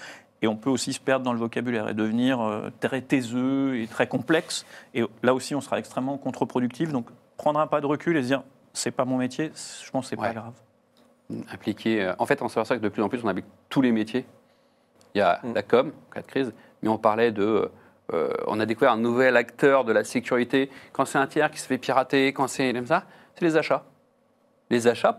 Et on peut aussi se perdre dans le vocabulaire et devenir euh, très taiseux et très complexe. Et là aussi, on sera extrêmement contre-productif. Donc, prendre un pas de recul et se dire, c'est pas mon métier, je pense que c'est pas Ouais. grave. impliqué. euh, En fait, on s'aperçoit que de plus en plus, on implique tous les métiers. Il y a Mm. la com, en cas de crise, mais on parlait de. euh, on a découvert un nouvel acteur de la sécurité. Quand c'est un tiers qui se fait pirater, quand c'est comme ça, c'est les achats. Les achats,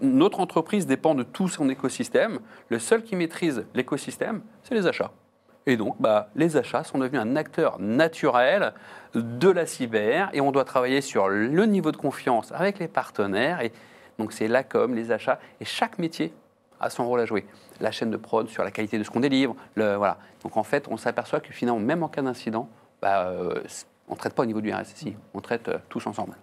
notre entreprise dépend de tout son écosystème. Le seul qui maîtrise l'écosystème, c'est les achats. Et donc, bah, les achats sont devenus un acteur naturel de la cyber et on doit travailler sur le niveau de confiance avec les partenaires. Et donc, c'est la com, les achats et chaque métier a son rôle à jouer. La chaîne de prod sur la qualité de ce qu'on délivre. Le, voilà. Donc, en fait, on s'aperçoit que finalement, même en cas d'incident, bah, euh, on ne traite pas au niveau du RSSI, on traite euh, tous ensemble.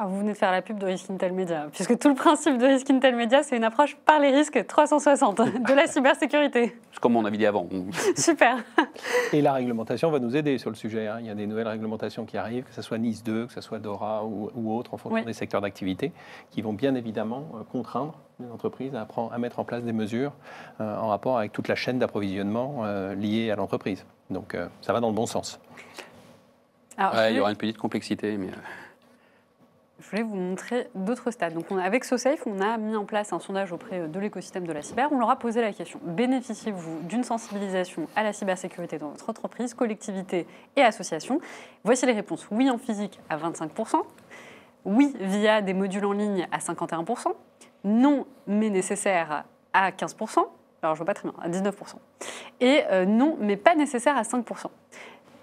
Ah, vous venez de faire la pub de Risk Intel Media, puisque tout le principe de Risk Intel Media, c'est une approche par les risques 360 de la cybersécurité. C'est comme on avait dit avant. Super. Et la réglementation va nous aider sur le sujet. hein. Il y a des nouvelles réglementations qui arrivent, que ce soit NIS 2, que ce soit DORA ou, ou autre, en fonction Oui. des secteurs d'activité, qui vont bien évidemment euh, contraindre les entreprises à, prendre- à mettre en place des mesures euh, en rapport avec toute la chaîne d'approvisionnement euh, liée à l'entreprise. Donc euh, ça va dans le bon sens. Alors, je Ouais, il y aura une petite complexité, mais euh, Je voulais vous montrer d'autres stades. Donc, avec SoSafe, on a mis en place un sondage auprès de l'écosystème de la cyber. On leur a posé la question. Bénéficiez-vous d'une sensibilisation à la cybersécurité dans votre entreprise, collectivité et association? Voici les réponses. Oui en physique à 25%, oui via des modules en ligne à 51%, non mais nécessaire à 15%, alors je vois pas très bien, à 19%, et euh, non mais pas nécessaire à 5%.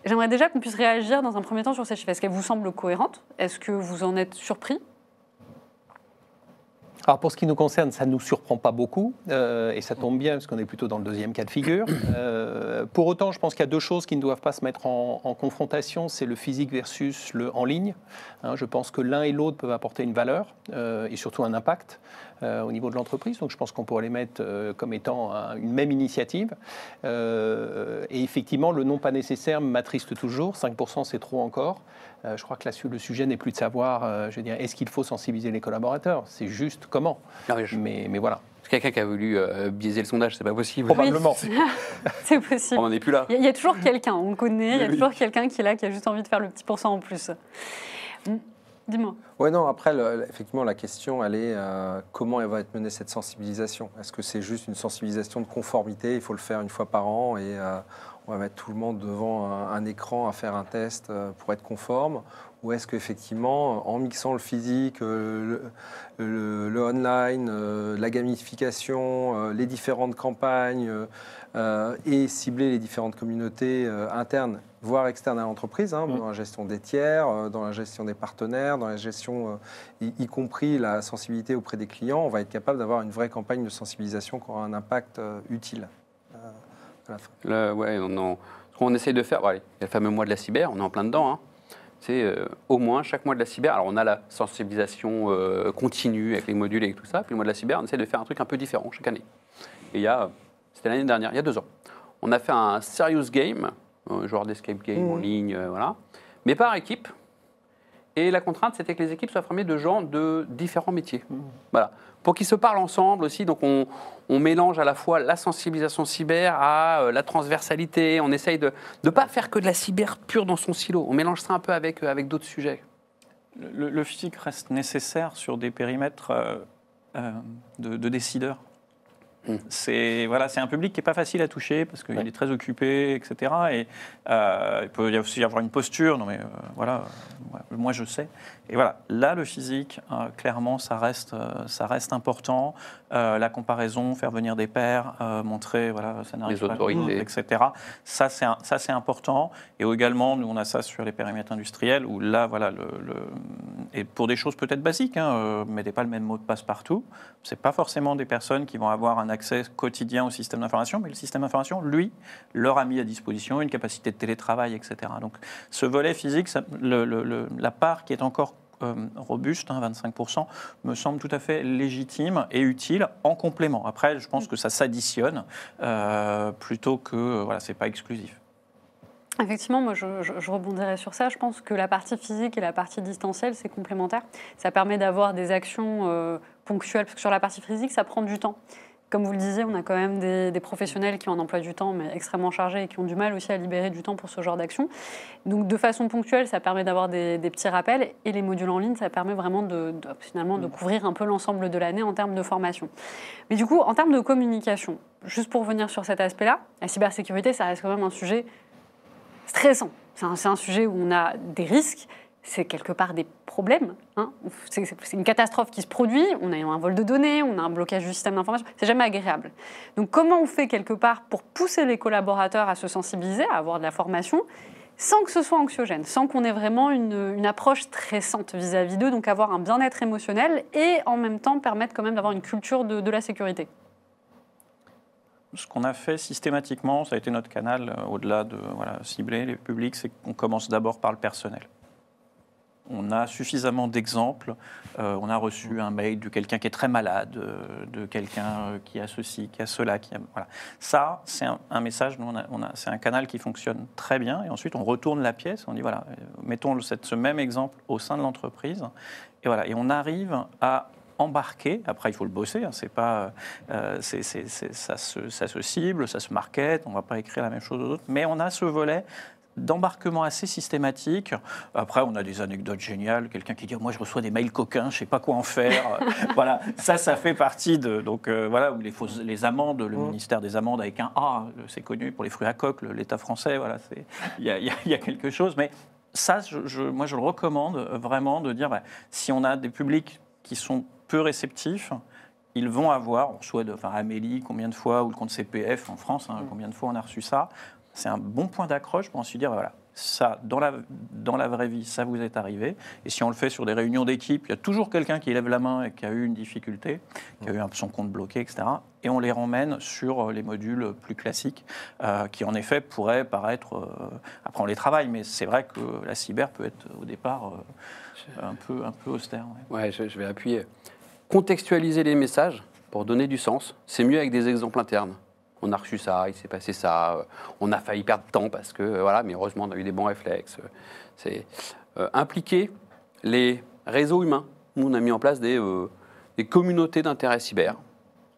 J'aimerais déjà qu'on puisse réagir dans un premier temps sur ces chiffres. Est-ce qu'elles vous semblent cohérentes? Est-ce que vous en êtes surpris? Alors pour ce qui nous concerne, ça ne nous surprend pas beaucoup, euh, et ça tombe bien parce qu'on est plutôt dans le deuxième cas de figure. Euh, pour autant, je pense qu'il y a deux choses qui ne doivent pas se mettre en, confrontation, c'est le physique versus le en ligne. Hein, je pense que l'un et l'autre peuvent apporter une valeur euh, et surtout un impact au niveau de l'entreprise, donc je pense qu'on pourrait les mettre comme étant un- une même initiative. Et effectivement, le non pas nécessaire m'attriste toujours, 5% c'est trop encore. Euh, je crois que là, le sujet n'est plus de savoir, euh, je veux dire, est-ce qu'il faut sensibiliser les collaborateurs? C'est juste comment. non, mais je- Mais, mais voilà. c'est quelqu'un qui a voulu euh, biaiser le sondage, c'est pas possible. Probablement. C'est possible. On n'en est plus là. Il y, a- il y a toujours quelqu'un, on le connaît, il y a Oui, oui. toujours quelqu'un qui est là, qui a juste envie de faire le petit pourcent en plus. Mm. Dis-moi. Ouais, non, après, le- effectivement, la question, elle est euh, comment elle va être menée cette sensibilisation? Est-ce que c'est juste une sensibilisation de conformité? Il faut le faire une fois par an et euh, on va mettre tout le monde devant un, un écran à faire un test euh, pour être conforme Ou est-ce qu'effectivement, en mixant le physique, euh, le, le- le online, euh, la gamification, euh, les différentes campagnes euh, euh, et cibler les différentes communautés euh, internes, voire externes à l'entreprise, hein, Mm. dans la gestion des tiers, euh, dans la gestion des partenaires, dans la gestion, euh, y, y compris la sensibilité auprès des clients, on va être capable d'avoir une vraie campagne de sensibilisation qui aura un impact euh, utile. Euh, ouais, on, en- ce qu'on essaye de faire, bon, allez, il y a le fameux mois de la cyber, on est en plein dedans. hein. C'est euh, au moins chaque mois de la cyber. Alors on a la sensibilisation euh, continue avec les modules et tout ça. Puis le mois de la cyber, on essaie de faire un truc un peu différent chaque année. Et il y a, c'était l'année dernière, il y a deux ans, on a fait un serious game, un genre d'escape game en Mhm. ligne, euh, voilà, mais par équipe. Et la contrainte, c'était que les équipes soient formées de gens de différents métiers. Voilà. Pour qu'ils se parlent ensemble aussi. Donc, on, mélange à la fois la sensibilisation cyber à euh, la transversalité. On essaye de ne pas faire que de la cyber pure dans son silo. On mélange ça un peu avec, euh, avec d'autres sujets. Le, physique reste nécessaire sur des périmètres euh, de décideurs. Mm. C'est voilà, un public qui est pas facile à toucher parce qu'il Ouais. est très occupé, etc. Et euh, il peut y aussi y avoir une posture. Non mais euh, voilà, ouais, moi je sais. Et voilà, là le physique, euh, clairement, ça reste, ça reste important. La comparaison, faire venir des pairs, montrer voilà, ça n'arrive Les pas, autorités. etc. Ça c'est important. Et également, nous on a ça sur les périmètres industriels où là voilà le, le- et pour des choses peut-être basiques, hein, mettez pas le même mot de passe partout. C'est pas forcément des personnes qui vont avoir un accès quotidien au système d'information, mais le système d'information, lui, leur a mis à disposition une capacité de télétravail, etc. Donc ce volet physique, ça- le- le- le- la part qui est encore euh, robuste, hein, 25%, me semble tout à fait légitime et utile en complément. Après, je pense que ça s'additionne euh, plutôt que, euh, voilà, c'est pas exclusif. Effectivement, moi je, je, je, rebondirais sur ça. Je pense que la partie physique et la partie distancielle, c'est complémentaire. Ça permet d'avoir des actions euh, ponctuelles, parce que sur la partie physique, ça prend du temps. Comme vous le disiez, on a quand même des, des, professionnels qui ont un emploi du temps, mais extrêmement chargé et qui ont du mal aussi à libérer du temps pour ce genre d'action. Donc de façon ponctuelle, ça permet d'avoir des, des, petits rappels. Et les modules en ligne, ça permet vraiment de, de finalement de couvrir un peu l'ensemble de l'année en termes de formation. Mais du coup, en termes de communication, juste pour revenir sur cet aspect-là, la cybersécurité, ça reste quand même un sujet stressant. C'est un, un, sujet où on a des risques, c'est quelque part des problèmes. Hein. C'est une catastrophe qui se produit, on a un vol de données, on a un blocage du système d'information, c'est jamais agréable. Donc comment on fait quelque part pour pousser les collaborateurs à se sensibiliser, à avoir de la formation sans que ce soit anxiogène, sans qu'on ait vraiment une, une approche stressante vis-à-vis d'eux, donc avoir un bien-être émotionnel et en même temps permettre quand même d'avoir une culture de, la sécurité? Ce qu'on a fait systématiquement, ça a été notre canal, euh, au-delà de cibler les publics, c'est qu'on commence d'abord par le personnel. On a suffisamment d'exemples. Euh, on a reçu un mail de quelqu'un qui est très malade, euh, de quelqu'un euh, qui a ceci, qui a cela. Ça, c'est un, message, c'est un canal qui fonctionne très bien. Et ensuite, on retourne la pièce. On dit voilà, mettons ce même exemple au sein de l'entreprise. Et voilà, et on arrive à embarquer. Après, il faut le bosser. Hein, c'est pas, ça, se, cible, ça se market. On va pas écrire la même chose aux autres, mais on a ce volet d'embarquement assez systématique. Après, on a des anecdotes géniales. Quelqu'un qui dit Moi, je reçois des mails coquins, je ne sais pas quoi en faire. voilà, ça, ça fait partie de. Donc, euh, voilà, les, fausses, les amendes, le mmh. ministère des amendes avec un A, c'est connu pour les fruits à coque, l'État français, voilà, il y, y, y a, quelque chose. Mais ça, je, je, moi, je le recommande vraiment de dire bah, si on a des publics qui sont peu réceptifs, ils vont avoir, on reçoit de, enfin, Amélie, combien de fois, ou le compte CPF en France, hein, mmh. combien de fois on a reçu ça c'est un bon point d'accroche pour ensuite dire, voilà, ça, dans la, dans la vraie vie, ça vous est arrivé. Et si on le fait sur des réunions d'équipe, il y a toujours quelqu'un qui lève la main et qui a eu une difficulté, qui a eu son compte bloqué, etc. Et on les ramène sur les modules plus classiques, euh, qui en effet pourraient paraître... Euh, après, on les travaille, mais c'est vrai que la cyber peut être au départ euh, un, peu, un peu austère. Ouais, ouais je, je vais appuyer. Contextualiser les messages pour donner du sens, c'est mieux avec des exemples internes on a reçu ça, il s'est passé ça, euh, on a failli perdre de temps parce que, euh, voilà, mais heureusement, on a eu des bons réflexes. C'est euh, impliquer les réseaux humains. Nous, on a mis en place des, communautés d'intérêt cyber.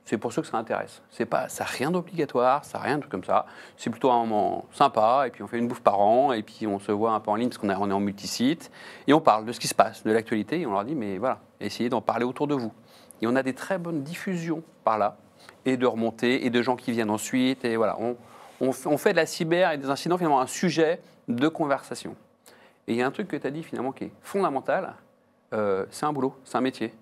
C'est pour ceux que ça intéresse. C'est pas, ça n'a rien d'obligatoire, ça n'a rien de comme ça. C'est plutôt un moment sympa, et puis on fait une bouffe par an, et puis on se voit un peu en ligne parce qu'on on est en multisite, et on parle de ce qui se passe, de l'actualité, et on leur dit, mais voilà, essayez d'en parler autour de vous. Et on a des très bonnes diffusions par là et de remontées et de gens qui viennent ensuite. Et voilà, on, on, fait de la cyber et des incidents finalement un sujet de conversation. Et il y a un truc que tu as dit finalement qui est fondamental, euh, c'est un boulot, c'est un métier.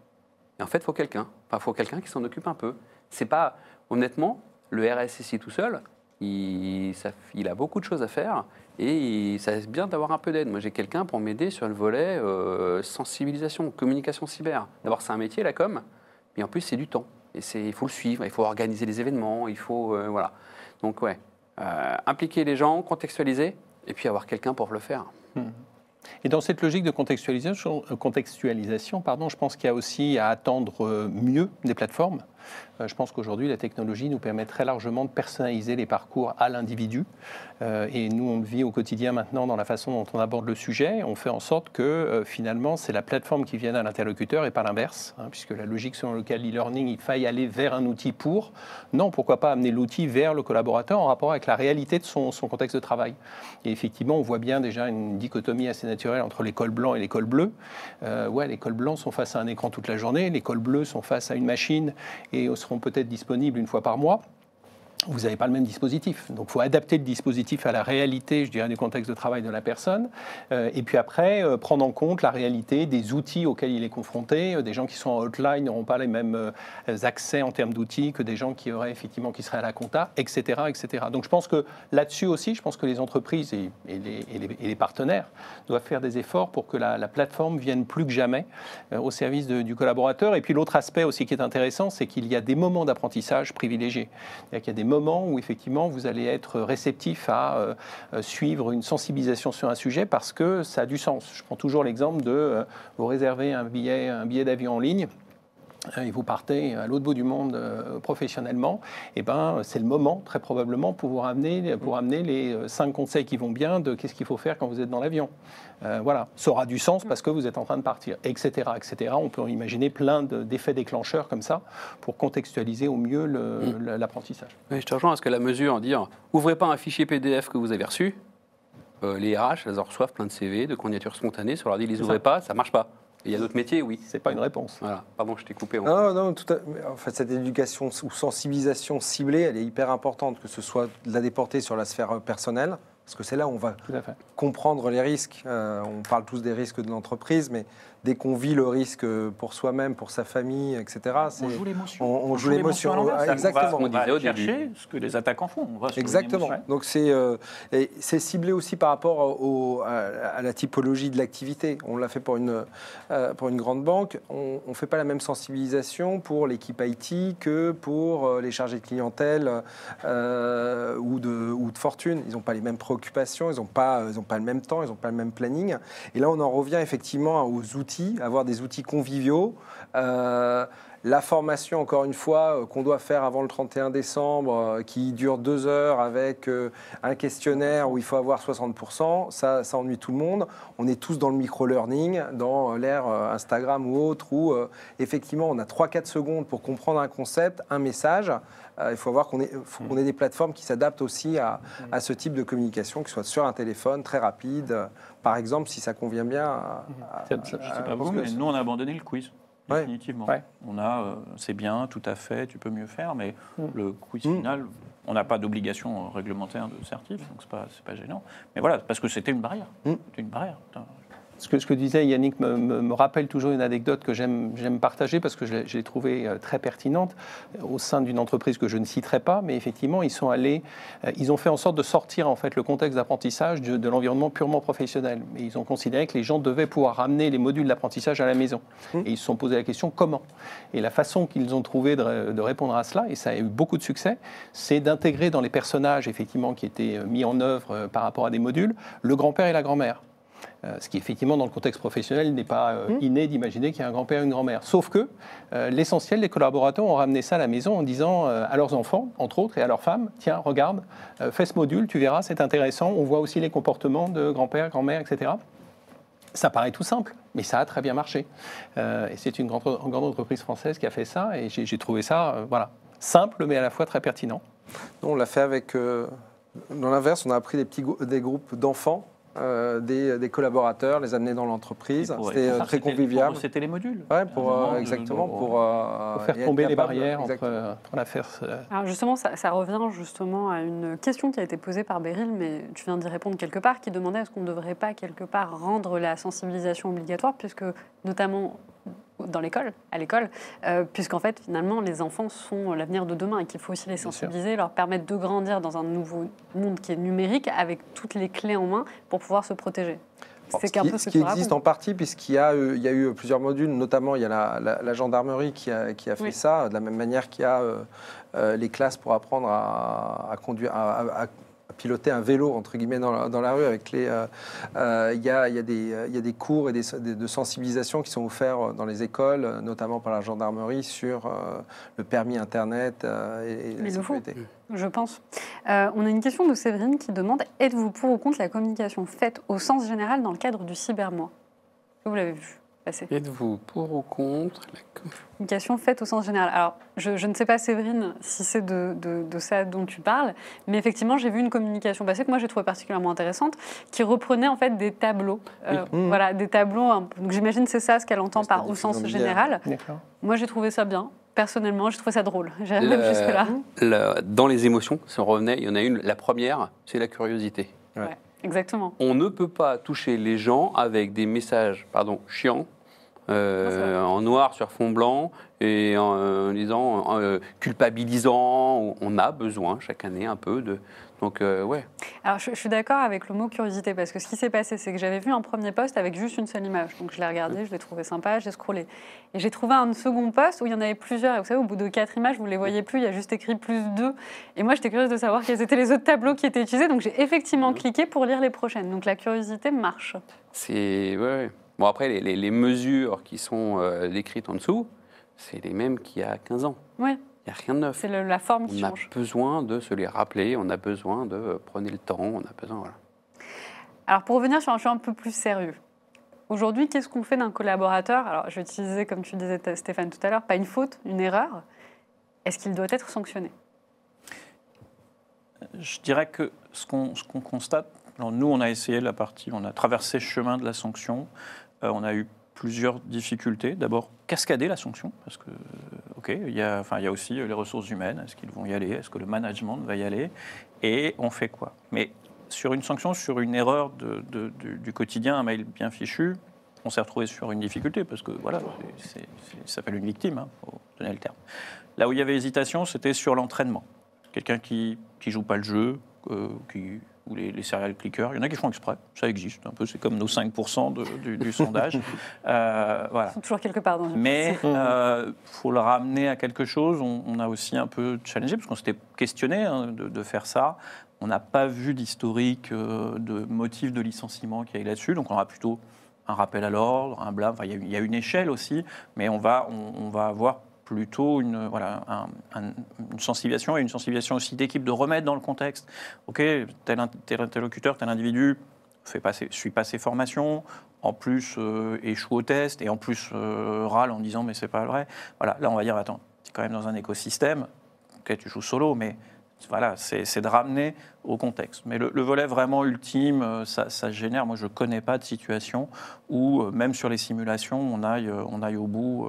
Et en fait, il faut quelqu'un. Enfin, faut quelqu'un qui s'en occupe un peu. C'est pas, honnêtement, le RSSI tout seul, il, il, a beaucoup de choses à faire et ça c'est bien d'avoir un peu d'aide. Moi, j'ai quelqu'un pour m'aider sur le volet euh, sensibilisation, communication cyber. D'abord, c'est un métier, la com, mais en plus, c'est du temps il faut le suivre, il faut organiser les événements, il faut. Euh, voilà. Donc, ouais, euh, impliquer les gens, contextualiser, et puis avoir quelqu'un pour le faire. Mmh. Et dans cette logique de contextualisation, euh, contextualisation pardon, je pense qu'il y a aussi à attendre mieux des plateformes. Je pense qu'aujourd'hui, la technologie nous permet très largement de personnaliser les parcours à l'individu. Et nous, on le vit au quotidien maintenant dans la façon dont on aborde le sujet. On fait en sorte que finalement, c'est la plateforme qui vienne à l'interlocuteur et pas l'inverse, hein, puisque la logique selon laquelle l'e-learning, il faille aller vers un outil pour. Non, pourquoi pas amener l'outil vers le collaborateur en rapport avec la réalité de son, contexte de travail. Et effectivement, on voit bien déjà une dichotomie assez naturelle entre l'école blanc et l'école bleue. Euh, ouais, les cols blancs sont face à un écran toute la journée, les cols bleus sont face à une machine et seront peut-être disponibles une fois par mois vous n'avez pas le même dispositif. Donc, il faut adapter le dispositif à la réalité, je dirais, du contexte de travail de la personne. Euh, et puis après, euh, prendre en compte la réalité des outils auxquels il est confronté. Euh, des gens qui sont en outline n'auront pas les mêmes accès en termes d'outils que des gens qui auraient effectivement qui seraient à la compta, etc., etc. Donc, je pense que là-dessus aussi, je pense que les entreprises et, les, partenaires doivent faire des efforts pour que la, la plateforme vienne plus que jamais au service du collaborateur. Et puis l'autre aspect aussi qui est intéressant, c'est qu'il y a des moments d'apprentissage privilégiés. Il y a des moment où effectivement vous allez être réceptif à euh, suivre une sensibilisation sur un sujet parce que ça a du sens. Je prends toujours l'exemple de euh, vous réserver un billet, un billet d'avion en ligne euh, et vous partez à l'autre bout du monde euh, professionnellement, et ben, c'est le moment, très probablement, pour vous ramener, pour amener les euh, cinq conseils qui vont bien de qu'est-ce qu'il faut faire quand vous êtes dans l'avion. Euh, voilà, ça aura du sens parce que vous êtes en train de partir, etc. etc. On peut imaginer plein de- d'effets déclencheurs comme ça pour contextualiser au mieux le- l'apprentissage. Oui, je te rejoins parce que la mesure, dire ouvrez pas un fichier PDF que vous avez reçu, euh, les RH, elles en reçoivent plein de CV, de candidatures spontanées, sur leur dit les ouvrez ça. pas, ça marche pas. Il y a d'autres métiers, oui. C'est pas une réponse. Voilà, pardon, je t'ai coupé. on- Non, non, tout à- en fait, cette éducation ou sensibilisation ciblée, elle est hyper importante, que ce soit de la déporter sur la sphère euh, personnelle, parce que c'est là où on va comprendre les risques. Euh, on parle tous des risques de l'entreprise, mais dès qu'on vit le risque pour soi-même, pour sa famille, etc., c'est- On joue l'émotion. on- on joue l'émotion, exactement. On va, On on va disait au chercher début. ce que les attaquants font. On va Exactement. Donc c'est euh, et c'est ciblé aussi par rapport au- à, à la typologie de l'activité. On l'a fait pour une, euh, pour une grande banque. On ne fait pas la même sensibilisation pour l'équipe IT que pour euh, les chargés de clientèle euh, ou, de, ou de fortune. Ils n'ont pas les mêmes préoccupations, ils n'ont pas, ils ont pas le même temps, ils n'ont pas le même planning. Et là, on en revient effectivement aux outils, avoir des outils conviviaux. Euh, la formation, encore une fois, euh, qu'on doit faire avant le 31 décembre, euh, qui dure deux heures avec un questionnaire où il faut avoir 60%, ça, ça ennuie tout le monde. On est tous dans le micro-learning, dans l'ère Instagram ou autre, où effectivement on a 3-4 secondes pour comprendre un concept, un message. Euh, il faut voir qu'on ait, faut qu'on ait des plateformes qui s'adaptent aussi à, à ce type de communication, que ce soit sur un téléphone, très rapide, par exemple, si ça convient bien à, sais pas vous, mais nous, on a abandonné le quiz. Ouais. Définitivement. Ouais. On a, euh, c'est bien, tout à fait, tu peux mieux faire, mais Mm. le quiz Mm. final, on n'a pas d'obligation réglementaire de certif, donc c'est pas, c'est pas gênant. Mais voilà, parce que c'était une barrière. Mm. C'était une barrière. Putain. Ce que, ce que disait Yannick me, me- me rappelle toujours une anecdote que j'aime partager parce que je l'ai- je l'ai trouvée euh, très pertinente euh, au sein d'une entreprise que je ne citerai pas, mais effectivement, ils sont allés, euh, ils ont fait en sorte de sortir en fait le contexte d'apprentissage de, de l'environnement purement professionnel. Et ils ont considéré que les gens devaient pouvoir ramener les modules d'apprentissage à la maison. Mmh. Et ils se sont posé la question comment? Et la façon qu'ils ont trouvé de, de répondre à cela, et ça a eu beaucoup de succès, c'est d'intégrer dans les personnages effectivement qui étaient mis en œuvre par rapport à des modules le grand-père et la grand-mère. Euh, ce qui, effectivement, dans le contexte professionnel, n'est pas euh, Mmh. inné d'imaginer qu'il y a un grand-père et une grand-mère. Sauf que euh, l'essentiel des collaborateurs ont ramené ça à la maison en disant euh, à leurs enfants, entre autres, et à leurs femmes Tiens, regarde, euh, fais ce module, tu verras, c'est intéressant. On voit aussi les comportements de grand-père, grand-mère, etc. Ça paraît tout simple, mais ça a très bien marché. Euh, et c'est une grande, une grande entreprise française qui a fait ça, et j'ai j'ai trouvé ça euh, voilà, simple, mais à la fois très pertinent. Nous, on l'a fait avec. euh, dans l'inverse, on a appris des, petits, des groupes d'enfants, euh, des, des collaborateurs, les amener dans l'entreprise. C'était euh, très convivial. C'était les modules. Ouais, pour, moment, euh, de- exactement, pour, euh, Pour faire tomber les barrières entre, exactement. entre la faire. euh, Alors justement, ça, ça revient justement à une question qui a été posée par Beryl, mais tu viens d'y répondre quelque part, qui demandait est-ce qu'on ne devrait pas quelque part rendre la sensibilisation obligatoire, puisque notamment dans l'école, à l'école, euh, puisqu'en fait finalement les enfants sont l'avenir de demain et qu'il faut aussi les sensibiliser, leur permettre de grandir dans un nouveau monde qui est numérique avec toutes les clés en main pour pouvoir se protéger. Bon, C'est ce qui, peu ce qui existe en partie, puisqu'il y, a eu- il y a eu plusieurs modules, notamment il y a la, la- la gendarmerie qui a, qui a fait Oui. ça, de la même manière qu'il y a euh, euh, les classes pour apprendre à, à conduire, à piloter un vélo, entre guillemets, dans la, dans la rue. Avec les, euh, euh, il, y a, y a des, y a des cours et des, des- de sensibilisation qui sont offerts dans les écoles, euh, notamment par la gendarmerie, sur euh, le permis Internet euh, et, et la sécurité. Je pense. Euh, on a une question de Séverine qui demande êtes-vous pour ou contre la communication faite au sens général dans le cadre du cybermois Vous l'avez vu? Passer. Êtes-vous pour ou contre la com- Communication faite au sens général. Alors, je, je ne sais pas, Séverine, si c'est de, de- de ça dont tu parles, mais effectivement, j'ai vu une communication passer que moi j'ai trouvé particulièrement intéressante, qui reprenait en fait des tableaux. Euh, Mmh. Voilà, des tableaux. Donc j'imagine c'est ça ce qu'elle entend Ouais, par au sens général. D'accord. Moi, j'ai trouvé ça bien. Personnellement, j'ai trouvé ça drôle. Même jusque-là. Le- dans les émotions, si on revenait, il y en a une. La première, c'est la curiosité. Exactement. On ne peut pas toucher les gens avec des messages, pardon, chiants, euh, en noir sur fond blanc et en, euh, disant euh, culpabilisant. On a besoin chaque année un peu de. Donc ouais. Alors, je, je suis d'accord avec le mot curiosité parce que ce qui s'est passé, c'est que j'avais vu un premier post avec juste une seule image. Donc, je l'ai regardé, je l'ai trouvé sympa, j'ai scrollé. Et j'ai trouvé un second post où il y en avait plusieurs. Et vous savez, au bout de quatre images, vous ne les voyez plus, il y a juste écrit plus deux. Et moi, j'étais curieuse de savoir quels étaient les autres tableaux qui étaient utilisés. Donc, j'ai effectivement cliqué pour lire les prochaines. Donc, la curiosité marche. C'est ouais, ouais. Bon après les, les- les mesures qui sont euh, décrites en dessous, c'est les mêmes qu'il y a 15 ans. Oui, Il n'y a rien de neuf. c'est la forme qui On a change. besoin de se les rappeler, on a besoin de euh, prenez le temps, on a besoin. Voilà. Alors pour revenir sur un sujet un peu plus sérieux, aujourd'hui, qu'est-ce qu'on fait d'un collaborateur? Alors je vais utiliser, comme tu disais Stéphane tout à l'heure, pas une faute, une erreur. Est-ce qu'il doit être sanctionné? Je dirais que ce qu'on ce qu'on constate, alors nous on a essayé la partie, on a traversé le chemin de la sanction, Euh, on a eu plusieurs difficultés. D'abord, cascader la sanction, parce que, euh, ok, il y a, enfin, il y a aussi euh, les ressources humaines, est-ce qu'ils vont y aller, est-ce que le management va y aller, et on fait quoi? Mais sur une sanction, sur une erreur du, quotidien, un mail bien fichu, on s'est retrouvé sur une difficulté, parce que voilà, ça s'appelle une victime, hein, faut donner le terme. Là où il y avait hésitation, c'était sur l'entraînement. Quelqu'un qui ne joue pas le jeu, euh, qui, ou les, les serial clickers, il y en a qui font exprès, ça existe un peu, c'est comme nos 5% de- du, du sondage. Euh, voilà. Ils sont toujours quelque part dans Mais il faut le ramener à quelque chose. On, on a aussi un peu challengé, parce qu'on s'était questionné hein, de, de faire ça. On n'a pas vu d'historique euh, de motif de licenciement qui est là-dessus, donc on aura plutôt un rappel à l'ordre, un blâme. Enfin, il y a- il y, a une échelle aussi, mais on va, on, on va avoir plutôt une, voilà, un- un- une sensibilisation et une sensibilisation aussi d'équipe de remettre dans le contexte. Ok, tel, in- tel interlocuteur, tel individu fait suit pas ses formations, en plus euh, échoue au test et en plus euh, râle en disant mais c'est pas vrai. Voilà, là on va dire attends, tu es quand même dans un écosystème, ok tu joues solo, mais voilà, c'est de ramener au contexte. Mais le, le volet vraiment ultime, euh, ça, ça génère, moi je connais pas de situation où euh, même sur les simulations on aille, euh, on aille au bout,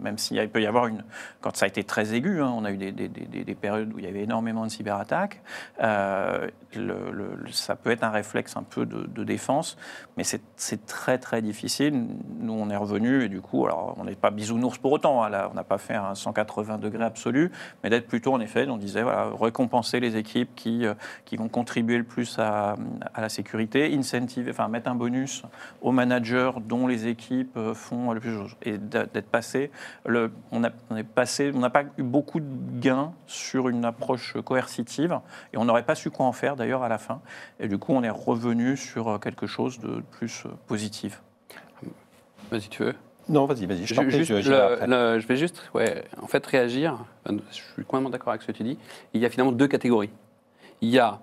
même s'il peut y avoir une, quand ça a été très aigu, hein, on a eu des, des- des- des périodes où il y avait énormément de cyberattaques, ça peut être un réflexe un peu de, défense, mais c'est très très difficile. Nous, on est revenu et du coup, alors on n'est pas bisounours pour autant, hein, on n'a pas fait un 180 degrés absolu, mais d'être plutôt en effet, on disait récompenser les équipes qui, qui vont contribuer le plus à, à la sécurité, incentiver, enfin mettre un bonus aux managers dont les équipes euh, font le plus et d'être passé. Le, on, a, on est passé, on n'a pas eu beaucoup de gains sur une approche coercitive et on n'aurait pas su quoi en faire d'ailleurs à la fin. Et du coup, on est revenu sur euh, quelque chose de plus euh, positif. Vas-y, tu veux? Non, vas-y, vas-y, je Je, vais juste, ouais, en fait, réagir. Je suis complètement d'accord avec ce que tu dis. Il y a finalement deux catégories. Il y a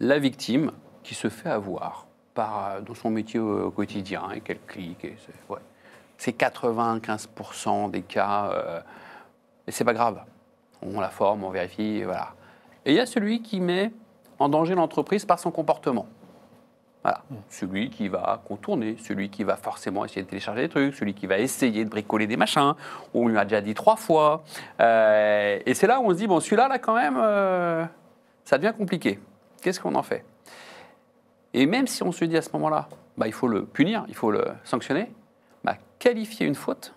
la victime qui se fait avoir par, euh, dans son métier au quotidien et qu'elle clique. et C'est ouais. C'est 95% des cas. euh, et c'est pas grave. On la forme, on vérifie, et voilà. Et il y a celui qui met en danger l'entreprise par son comportement. Voilà. Celui qui va contourner, celui qui va forcément essayer de télécharger des trucs, celui qui va essayer de bricoler des machins, on lui a déjà dit trois fois. Euh, et c'est là où on se dit, bon, celui-là, là, quand même, euh, ça devient compliqué. Qu'est-ce qu'on en fait? Et même si on se dit à ce moment-là, bah, il faut le punir, il faut le sanctionner, bah, qualifier une faute,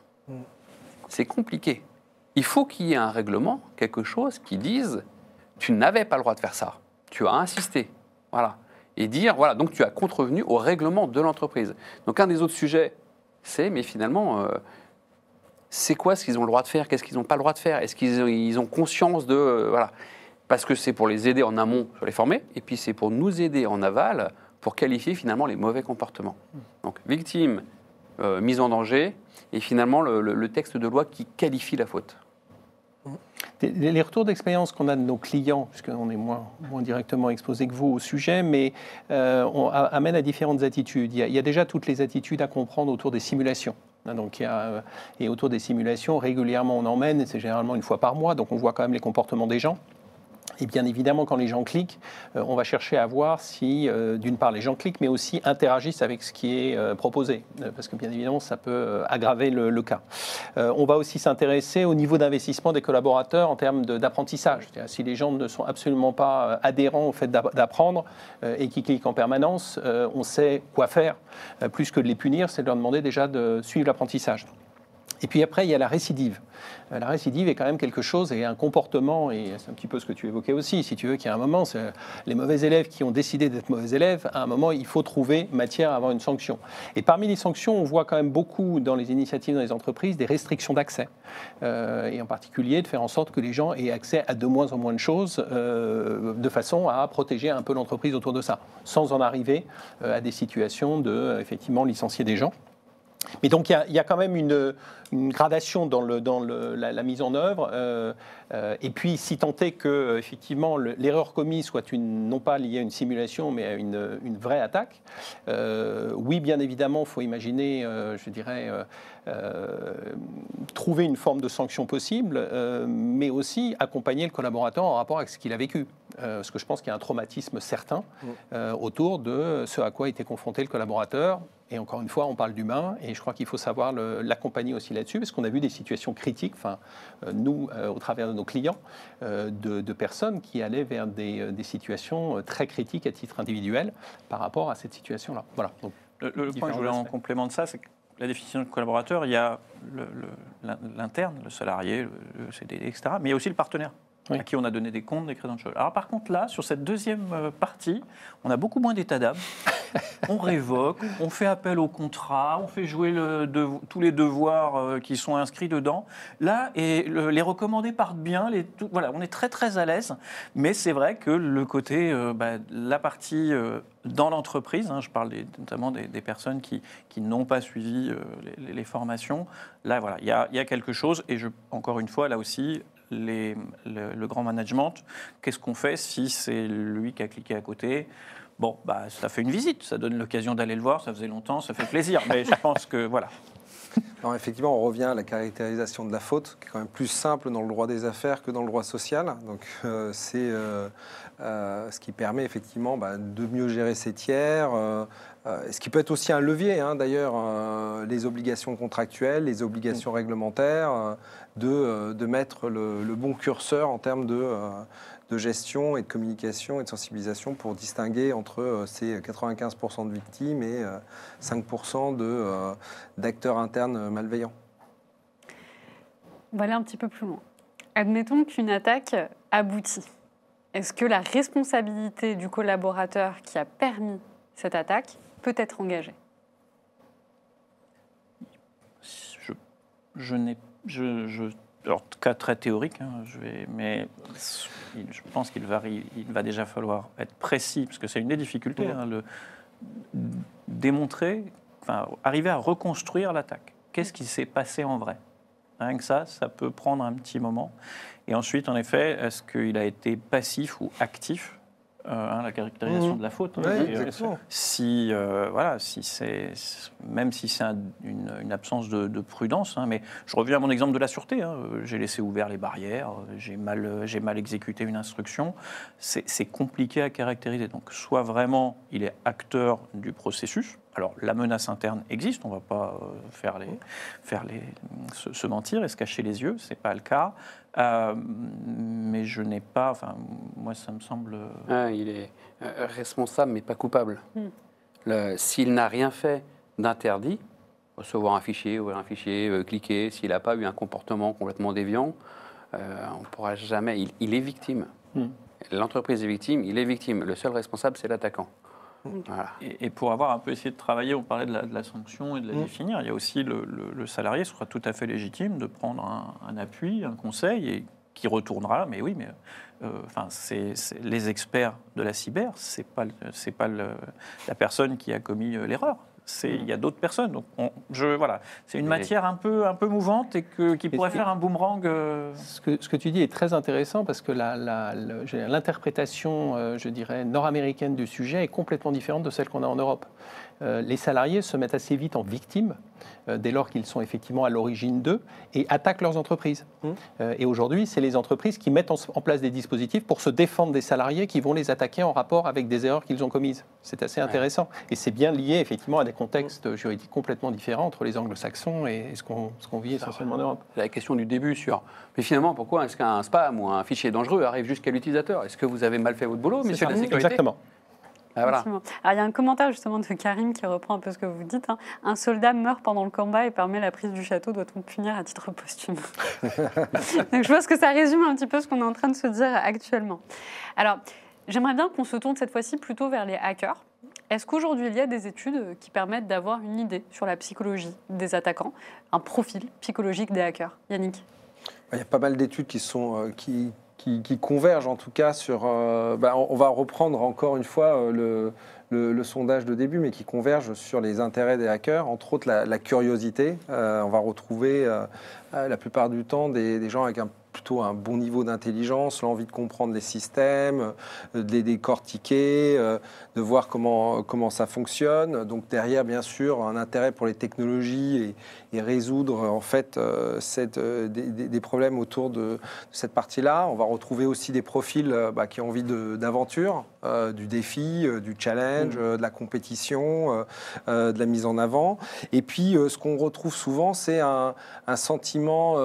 c'est compliqué. Il faut qu'il y ait un règlement, quelque chose qui dise, tu n'avais pas le droit de faire ça, tu as insisté. Voilà et dire, voilà, donc tu as contrevenu au règlement de l'entreprise. Donc un des autres sujets, c'est, mais finalement, euh, c'est quoi ce qu'ils ont le droit de faire? Qu'est-ce qu'ils n'ont pas le droit de faire? Est-ce qu'ils ont, ils ont conscience de... euh, voilà. Parce que c'est pour les aider en amont sur les former, et puis c'est pour nous aider en aval pour qualifier finalement les mauvais comportements. Donc victime, euh, mise en danger, et finalement le, texte de loi qui qualifie la faute. Les retours d'expérience qu'on a de nos clients, puisqu'on est moins, directement exposé que vous au sujet, mais euh, on amène à différentes attitudes. Il y, a, déjà toutes les attitudes à comprendre autour des simulations. Hein, Donc, euh, et autour des simulations, régulièrement on emmène, c'est généralement une fois par mois, donc on voit quand même les comportements des gens. Et bien évidemment, quand les gens cliquent, euh, on va chercher à voir si, euh, d'une part, les gens cliquent, mais aussi interagissent avec ce qui est euh, proposé, parce que bien évidemment, ça peut aggraver le, cas. On va aussi s'intéresser au niveau d'investissement des collaborateurs en termes d'apprentissage. Si les gens ne sont absolument pas adhérents au fait d'app- d'apprendre et qui cliquent en permanence, on sait quoi faire. Plus que de les punir, c'est de leur demander déjà de suivre l'apprentissage. Et puis après, il y a la récidive. Euh, La récidive est quand même quelque chose et un comportement, et c'est un petit peu ce que tu évoquais aussi, si tu veux, qu'il y a un moment, les mauvais élèves qui ont décidé d'être mauvais élèves, à un moment, il faut trouver matière à avoir une sanction. Et parmi les sanctions, on voit quand même beaucoup dans les initiatives dans les entreprises des restrictions d'accès. Euh, et en particulier de faire en sorte que les gens aient accès à de moins en moins de choses, euh, de façon à protéger un peu l'entreprise autour de ça, sans en arriver à des situations de, effectivement, licencier des gens. Mais donc il y a- quand même une, gradation dans, la, mise en œuvre. euh, euh, et puis, si tant est que euh, effectivement le- l'erreur commise soit une, non pas liée à une simulation, mais à une, vraie attaque, oui, bien évidemment, faut imaginer, je dirais, trouver une forme de sanction possible, mais aussi accompagner le collaborateur en rapport avec ce qu'il a vécu. Euh, parce que je pense qu'il y a un traumatisme certain euh, autour de ce à quoi était confronté le collaborateur. Et encore une fois, on parle d'humain, et je crois qu'il faut savoir l'accompagner aussi là-dessus, parce qu'on a vu des situations critiques, enfin, euh, nous, euh, au travers de nos clients, euh, de, de personnes qui allaient vers des, euh, des situations euh, très critiques à titre individuel par rapport à cette situation-là. Voilà. Donc, Le, le point que je voulais en aspects. complément de ça, c'est que la définition de collaborateur, il y a le- le- l'interne, le, salarié, le, le CDD, etc. Mais il y a aussi le partenaire. Oui. à qui on a donné des comptes, des credentials. Alors par contre là, sur cette deuxième euh, partie, on a beaucoup moins d'état d'âme. on révoque, on fait appel au contrat, on fait jouer le tous les devoirs euh, qui sont inscrits dedans. Là, et le- les recommandés partent bien. Les, tout- voilà, on est très très à l'aise. Mais c'est vrai que le côté, euh, bah, la partie euh, dans l'entreprise, hein, je parle des- notamment des, des personnes qui, qui n'ont pas suivi euh, les, les formations. Là, voilà, il y a, il y a quelque chose. Et je, encore une fois, là aussi, le grand management, qu'est-ce qu'on fait si c'est lui qui a cliqué à côté? Bon, bah, ça fait une visite, ça donne l'occasion d'aller le voir, ça faisait longtemps, ça fait plaisir. Mais je pense que, voilà. Non, effectivement, on revient à la caractérisation de la faute, qui est quand même plus simple dans le droit des affaires que dans le droit social. Donc, euh, c'est euh, euh, ce qui permet effectivement bah, de mieux gérer ses tiers. Euh, ce qui peut être aussi un levier, hein, d'ailleurs, euh, les obligations contractuelles, les obligations réglementaires, euh, de, de mettre le, bon curseur en termes de, de gestion et de communication et de sensibilisation pour distinguer entre ces 95% de victimes et euh, 5% de, euh, d'acteurs internes malveillants. On va aller un petit peu plus loin. Admettons qu'une attaque aboutit. Est-ce que la responsabilité du collaborateur qui a permis cette attaque peut être engagée Je, je n'ai. Je, je, alors, cas très théorique, hein, je vais, mais je pense qu'il va, il va déjà falloir être précis, parce que c'est une des difficultés, Ouais. hein, le, démontrer, enfin, arriver à reconstruire l'attaque. Qu'est-ce qui s'est passé en vrai? Rien que ça, ça peut prendre un petit moment. Et ensuite, en effet, est-ce qu'il a été passif ou actif? Hein, La caractérisation Mhm. de la faute. hein, Ouais, euh, exactement. si euh, voilà, si c'est même si c'est un- une, une absence de, de prudence, hein, mais je reviens à mon exemple de la sûreté. hein, euh, j'ai laissé ouvert les barrières, euh, j'ai mal euh, j'ai mal exécuté une instruction. C'est c'est compliqué à caractériser. Donc soit vraiment il est acteur du processus. Alors la menace interne existe, on ne va pas euh, faire les faire les se, se mentir et se cacher les yeux, c'est pas le cas. Euh, mais je n'ai pas, enfin moi ça me semble. Ah, il est euh, responsable, mais pas coupable. Hmm. S'il n'a rien fait d'interdit, recevoir un fichier, ouvrir un fichier, euh, cliquer, s'il n'a pas eu un comportement complètement déviant, euh, on ne pourra jamais. Il, il est victime. Hmm. L'entreprise est victime, il est victime. Le seul responsable, c'est l'attaquant. Voilà. Et, et pour avoir un peu essayé de travailler, on parlait de la, de la sanction et de la Mm. définir, il y a aussi le, le- le salarié sera tout à fait légitime de prendre un, un appui, un conseil, et qui retournera. Mais oui, mais euh, enfin, c'est c'est- les experts de la cyber, c'est pas c'est pas le- la personne qui a commis euh, l'erreur. C'est il y a d'autres personnes. Donc on- je voilà, c'est une matière un peu un peu mouvante et que, qui pourrait faire un boomerang. euh, Ce que, ce que tu dis est très intéressant parce que la- la- l'interprétation, euh, je dirais, nord-américaine du sujet est complètement différente de celle qu'on a en Europe. Euh, les salariés se mettent assez vite en victimes euh, dès lors qu'ils sont effectivement à l'origine d'eux et attaquent leurs entreprises. Mmh. Euh, et aujourd'hui, c'est les entreprises qui mettent en, place des dispositifs pour se défendre des salariés qui vont les attaquer en rapport avec des erreurs qu'ils ont commises. C'est assez intéressant. Et c'est bien lié effectivement à des contextes juridiques complètement différents entre les anglo-saxons et ce qu'on vit essentiellement en Europe. La question du début sur. Mais finalement, pourquoi est-ce qu'un spam ou un fichier dangereux arrive jusqu'à l'utilisateur? Est-ce que vous avez mal fait votre boulot, monsieur de la sécurité? Exactement. Ah, voilà. Alors, il y a un commentaire justement de Karim qui reprend un peu ce que vous dites. hein. Un soldat meurt pendant le combat et permet la prise du château. Doit-on punir à titre posthume? Donc, je pense que ça résume un petit peu ce qu'on est en train de se dire actuellement. Alors, j'aimerais bien qu'on se tourne cette fois-ci plutôt vers les hackers. Est-ce qu'aujourd'hui, il y a des études qui permettent d'avoir une idée sur la psychologie des attaquants, un profil psychologique des hackers? Yannick? Il y a pas mal d'études qui, sont, euh, qui qui, convergent en tout cas sur. euh, bah, on va reprendre encore une fois euh, le, sondage de début, mais qui convergent sur les intérêts des hackers, entre autres la, curiosité. Euh, on va retrouver la plupart du temps des, des gens avec un plutôt un bon niveau d'intelligence, l'envie de comprendre les systèmes, euh, de les décortiquer, euh, de voir comment, ça fonctionne. Donc derrière, bien sûr, un intérêt pour les technologies et, résoudre en fait euh, cette, euh, des, problèmes autour de, cette partie-là. On va retrouver aussi des profils bah, qui ont envie d'aventure, euh, du défi, euh, du challenge, euh, de la compétition, de la mise en avant. Et puis, ce qu'on retrouve souvent, c'est un, un sentiment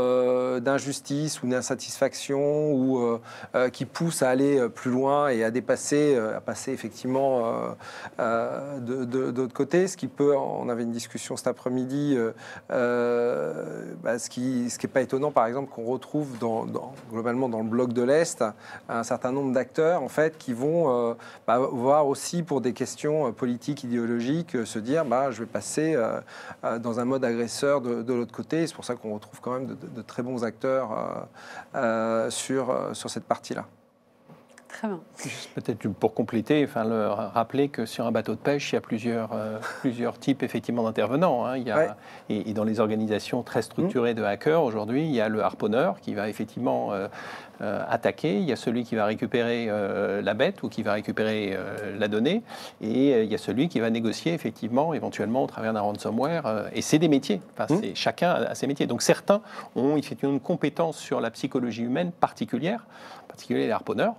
d'injustice ou d'insatisfaction ou qui pousse à aller plus loin et à dépasser, à passer effectivement de, de- de l'autre côté. Ce qui peut, on avait une discussion cet après-midi, bah, ce qui ce qui est pas étonnant, par exemple, qu'on retrouve dans, dans- globalement dans le bloc de l'Est un certain nombre d'acteurs en fait qui vont euh, bah, voir aussi pour des questions euh, politiques, idéologiques, euh, se dire bah, je vais passer euh, dans un mode agresseur de, l'autre côté. C'est pour ça qu'on retrouve quand même de, de- très bons acteurs sur, sur cette partie-là. Très bien. Peut-être pour compléter, enfin, le, rappeler que sur un bateau de pêche, il y a plusieurs, euh, plusieurs types effectivement d'intervenants. hein. Il y a, Ouais. et, et dans les organisations très structurées de hackers, aujourd'hui, il y a le harponneur qui va effectivement euh, euh, attaquer, il y a celui qui va récupérer euh, la bête ou qui va récupérer euh, la donnée, et euh, il y a celui qui va négocier effectivement, éventuellement au travers d'un ransomware. euh, et c'est des métiers, enfin, Mmh. c'est- chacun a ses métiers. Donc certains ont effectivement une compétence sur la psychologie humaine particulière, en particulier les harponneurs.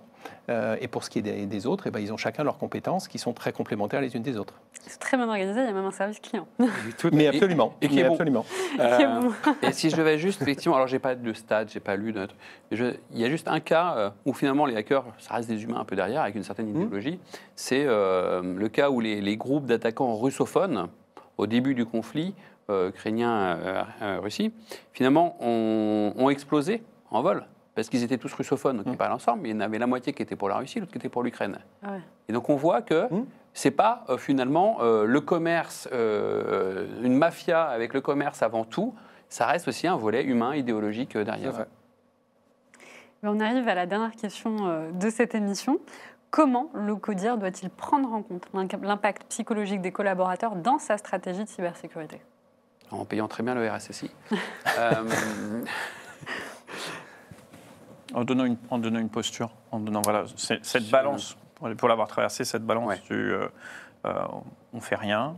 Euh, et pour ce qui est des, des autres, eh ben, ils ont chacun leurs compétences qui sont très complémentaires les unes des autres. C'est très bien organisé, il y a même un service client. Mais absolument. et qui mais est bon. absolument. Qui est Euh, bon. et si je devais juste, effectivement, alors j'ai pas de stade, j'ai pas lu de. mais je- il y a juste un cas euh, où finalement les hackers, ça reste des humains un peu derrière, avec une certaine idéologie. C'est euh, le cas où les, les groupes d'attaquants russophones, au début du conflit euh, ukrainien-Russie, finalement ont, ont explosé en vol. Parce qu'ils étaient tous russophones, donc ils parlaient ensemble, mais il y en avait la moitié qui était pour la Russie, l'autre qui était pour l'Ukraine. Ah ouais. Et donc on voit que Mmh. c'est pas euh, finalement euh, le commerce, euh, une mafia avec le commerce avant tout, ça reste aussi un volet humain, idéologique euh, derrière. On arrive à la dernière question euh, de cette émission. Comment le CODIR doit-il prendre en compte l'impact psychologique des collaborateurs dans sa stratégie de cybersécurité? En payant très bien le RSSI. En donnant une, en donnant une posture, en donnant voilà, cette balance, pour, pour l'avoir traversé, cette balance Ouais. du euh, euh, on fait rien,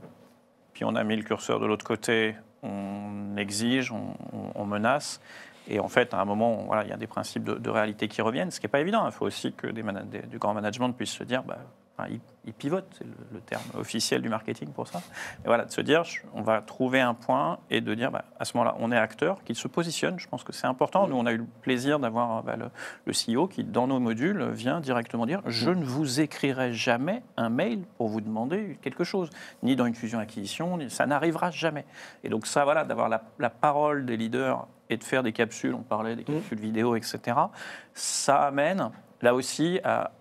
puis on a mis le curseur de l'autre côté, on exige, on, on- on menace. Et en fait, à un moment, voilà, il y a des principes de, de réalité qui reviennent, ce qui n'est pas évident. Il faut aussi que des- du grand management puisse se dire, bah, enfin, il, il pivote, c'est le, le terme officiel du marketing pour ça. Et voilà, de se dire, on va trouver un point et de dire, bah, à ce moment-là, on est acteur, qu'il se positionne. Je pense que c'est important. Nous, on a eu le plaisir d'avoir bah, le, le CEO qui, dans nos modules, vient directement dire, je ne vous écrirai jamais un mail pour vous demander quelque chose, ni dans une fusion-acquisition, ni- ça n'arrivera jamais. Et donc ça, voilà, d'avoir la, la parole des leaders et de faire des capsules, on parlait des capsules vidéo, etc., ça amène, là aussi, à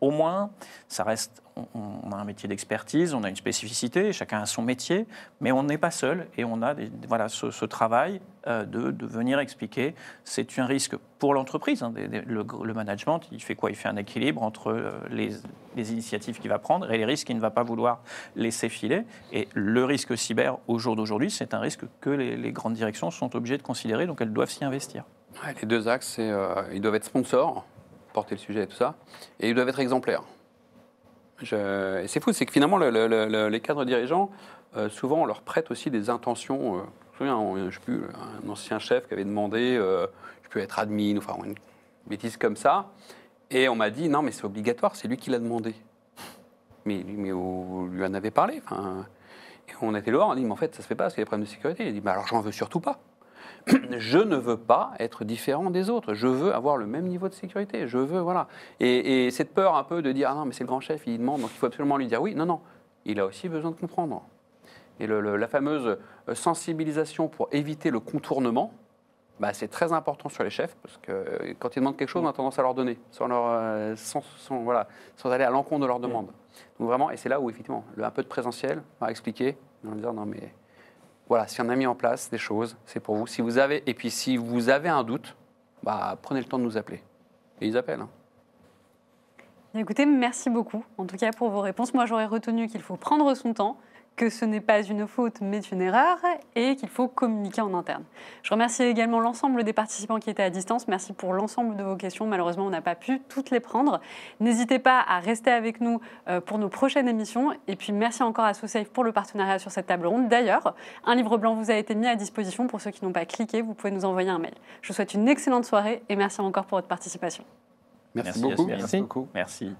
au moins, ça reste, on, a un métier d'expertise, on a une spécificité, chacun a son métier, mais on n'est pas seul et on a voilà, ce, travail euh, de, venir expliquer. C'est un risque pour l'entreprise. hein, le, management, il fait quoi? Il fait un équilibre entre euh, les, initiatives qu'il va prendre et les risques qu'il ne va pas vouloir laisser filer. Et le risque cyber, au jour d'aujourd'hui, c'est un risque que les, grandes directions sont obligées de considérer, donc elles doivent s'y investir. les deux axes, euh, ils doivent être sponsors, porter le sujet et tout ça, et ils doivent être exemplaires. Je- et c'est fou, c'est que finalement, le- le- le- les cadres dirigeants, euh, souvent, on leur prête aussi des intentions. euh, je me souviens, on- je sais un ancien chef qui avait demandé, euh, je peux être admin, enfin une bêtise comme ça, et on m'a dit non, mais c'est obligatoire, c'est lui qui l'a demandé. Mais, mais vous lui en avez parlé. Et on était dehors, on a dit mais en fait, ça se fait pas parce qu'il y a des problèmes de sécurité. Il a dit bah alors j'en veux surtout pas. je ne veux pas être différent des autres. Je veux avoir le même niveau de sécurité. Je veux, voilà. Et, et cette peur un peu de dire, ah non, mais c'est le grand chef, il demande, donc il faut absolument lui dire oui. Non, non. Il a aussi besoin de comprendre. Et le- le- la fameuse euh, sensibilisation pour éviter le contournement, bah, c'est très important sur les chefs, parce que euh, quand ils demandent quelque chose, on a tendance à leur donner, sans, leur, euh, sans, sans- voilà, sans aller à l'encontre de leur demande. Donc vraiment, et c'est là où, effectivement, le, un peu de présentiel, va expliquer, en disant, non mais voilà, si on a mis en place des choses, c'est pour vous. Si vous avez, et puis si vous avez un doute, bah, prenez le temps de nous appeler. Et ils appellent. hein. Écoutez, merci beaucoup, en tout cas pour vos réponses. Moi, j'aurais retenu qu'il faut prendre son temps, que ce n'est pas une faute, mais une erreur, et qu'il faut communiquer en interne. Je remercie également l'ensemble des participants qui étaient à distance. Merci pour l'ensemble de vos questions. Malheureusement, on n'a pas pu toutes les prendre. N'hésitez pas à rester avec nous euh, pour nos prochaines émissions. Et puis, merci encore à SoSafe pour le partenariat sur cette table ronde. D'ailleurs, un livre blanc vous a été mis à disposition. Pour ceux qui n'ont pas cliqué, vous pouvez nous envoyer un mail. Je vous souhaite une excellente soirée et merci encore pour votre participation. Merci, Merci, beaucoup. Merci. beaucoup. Merci.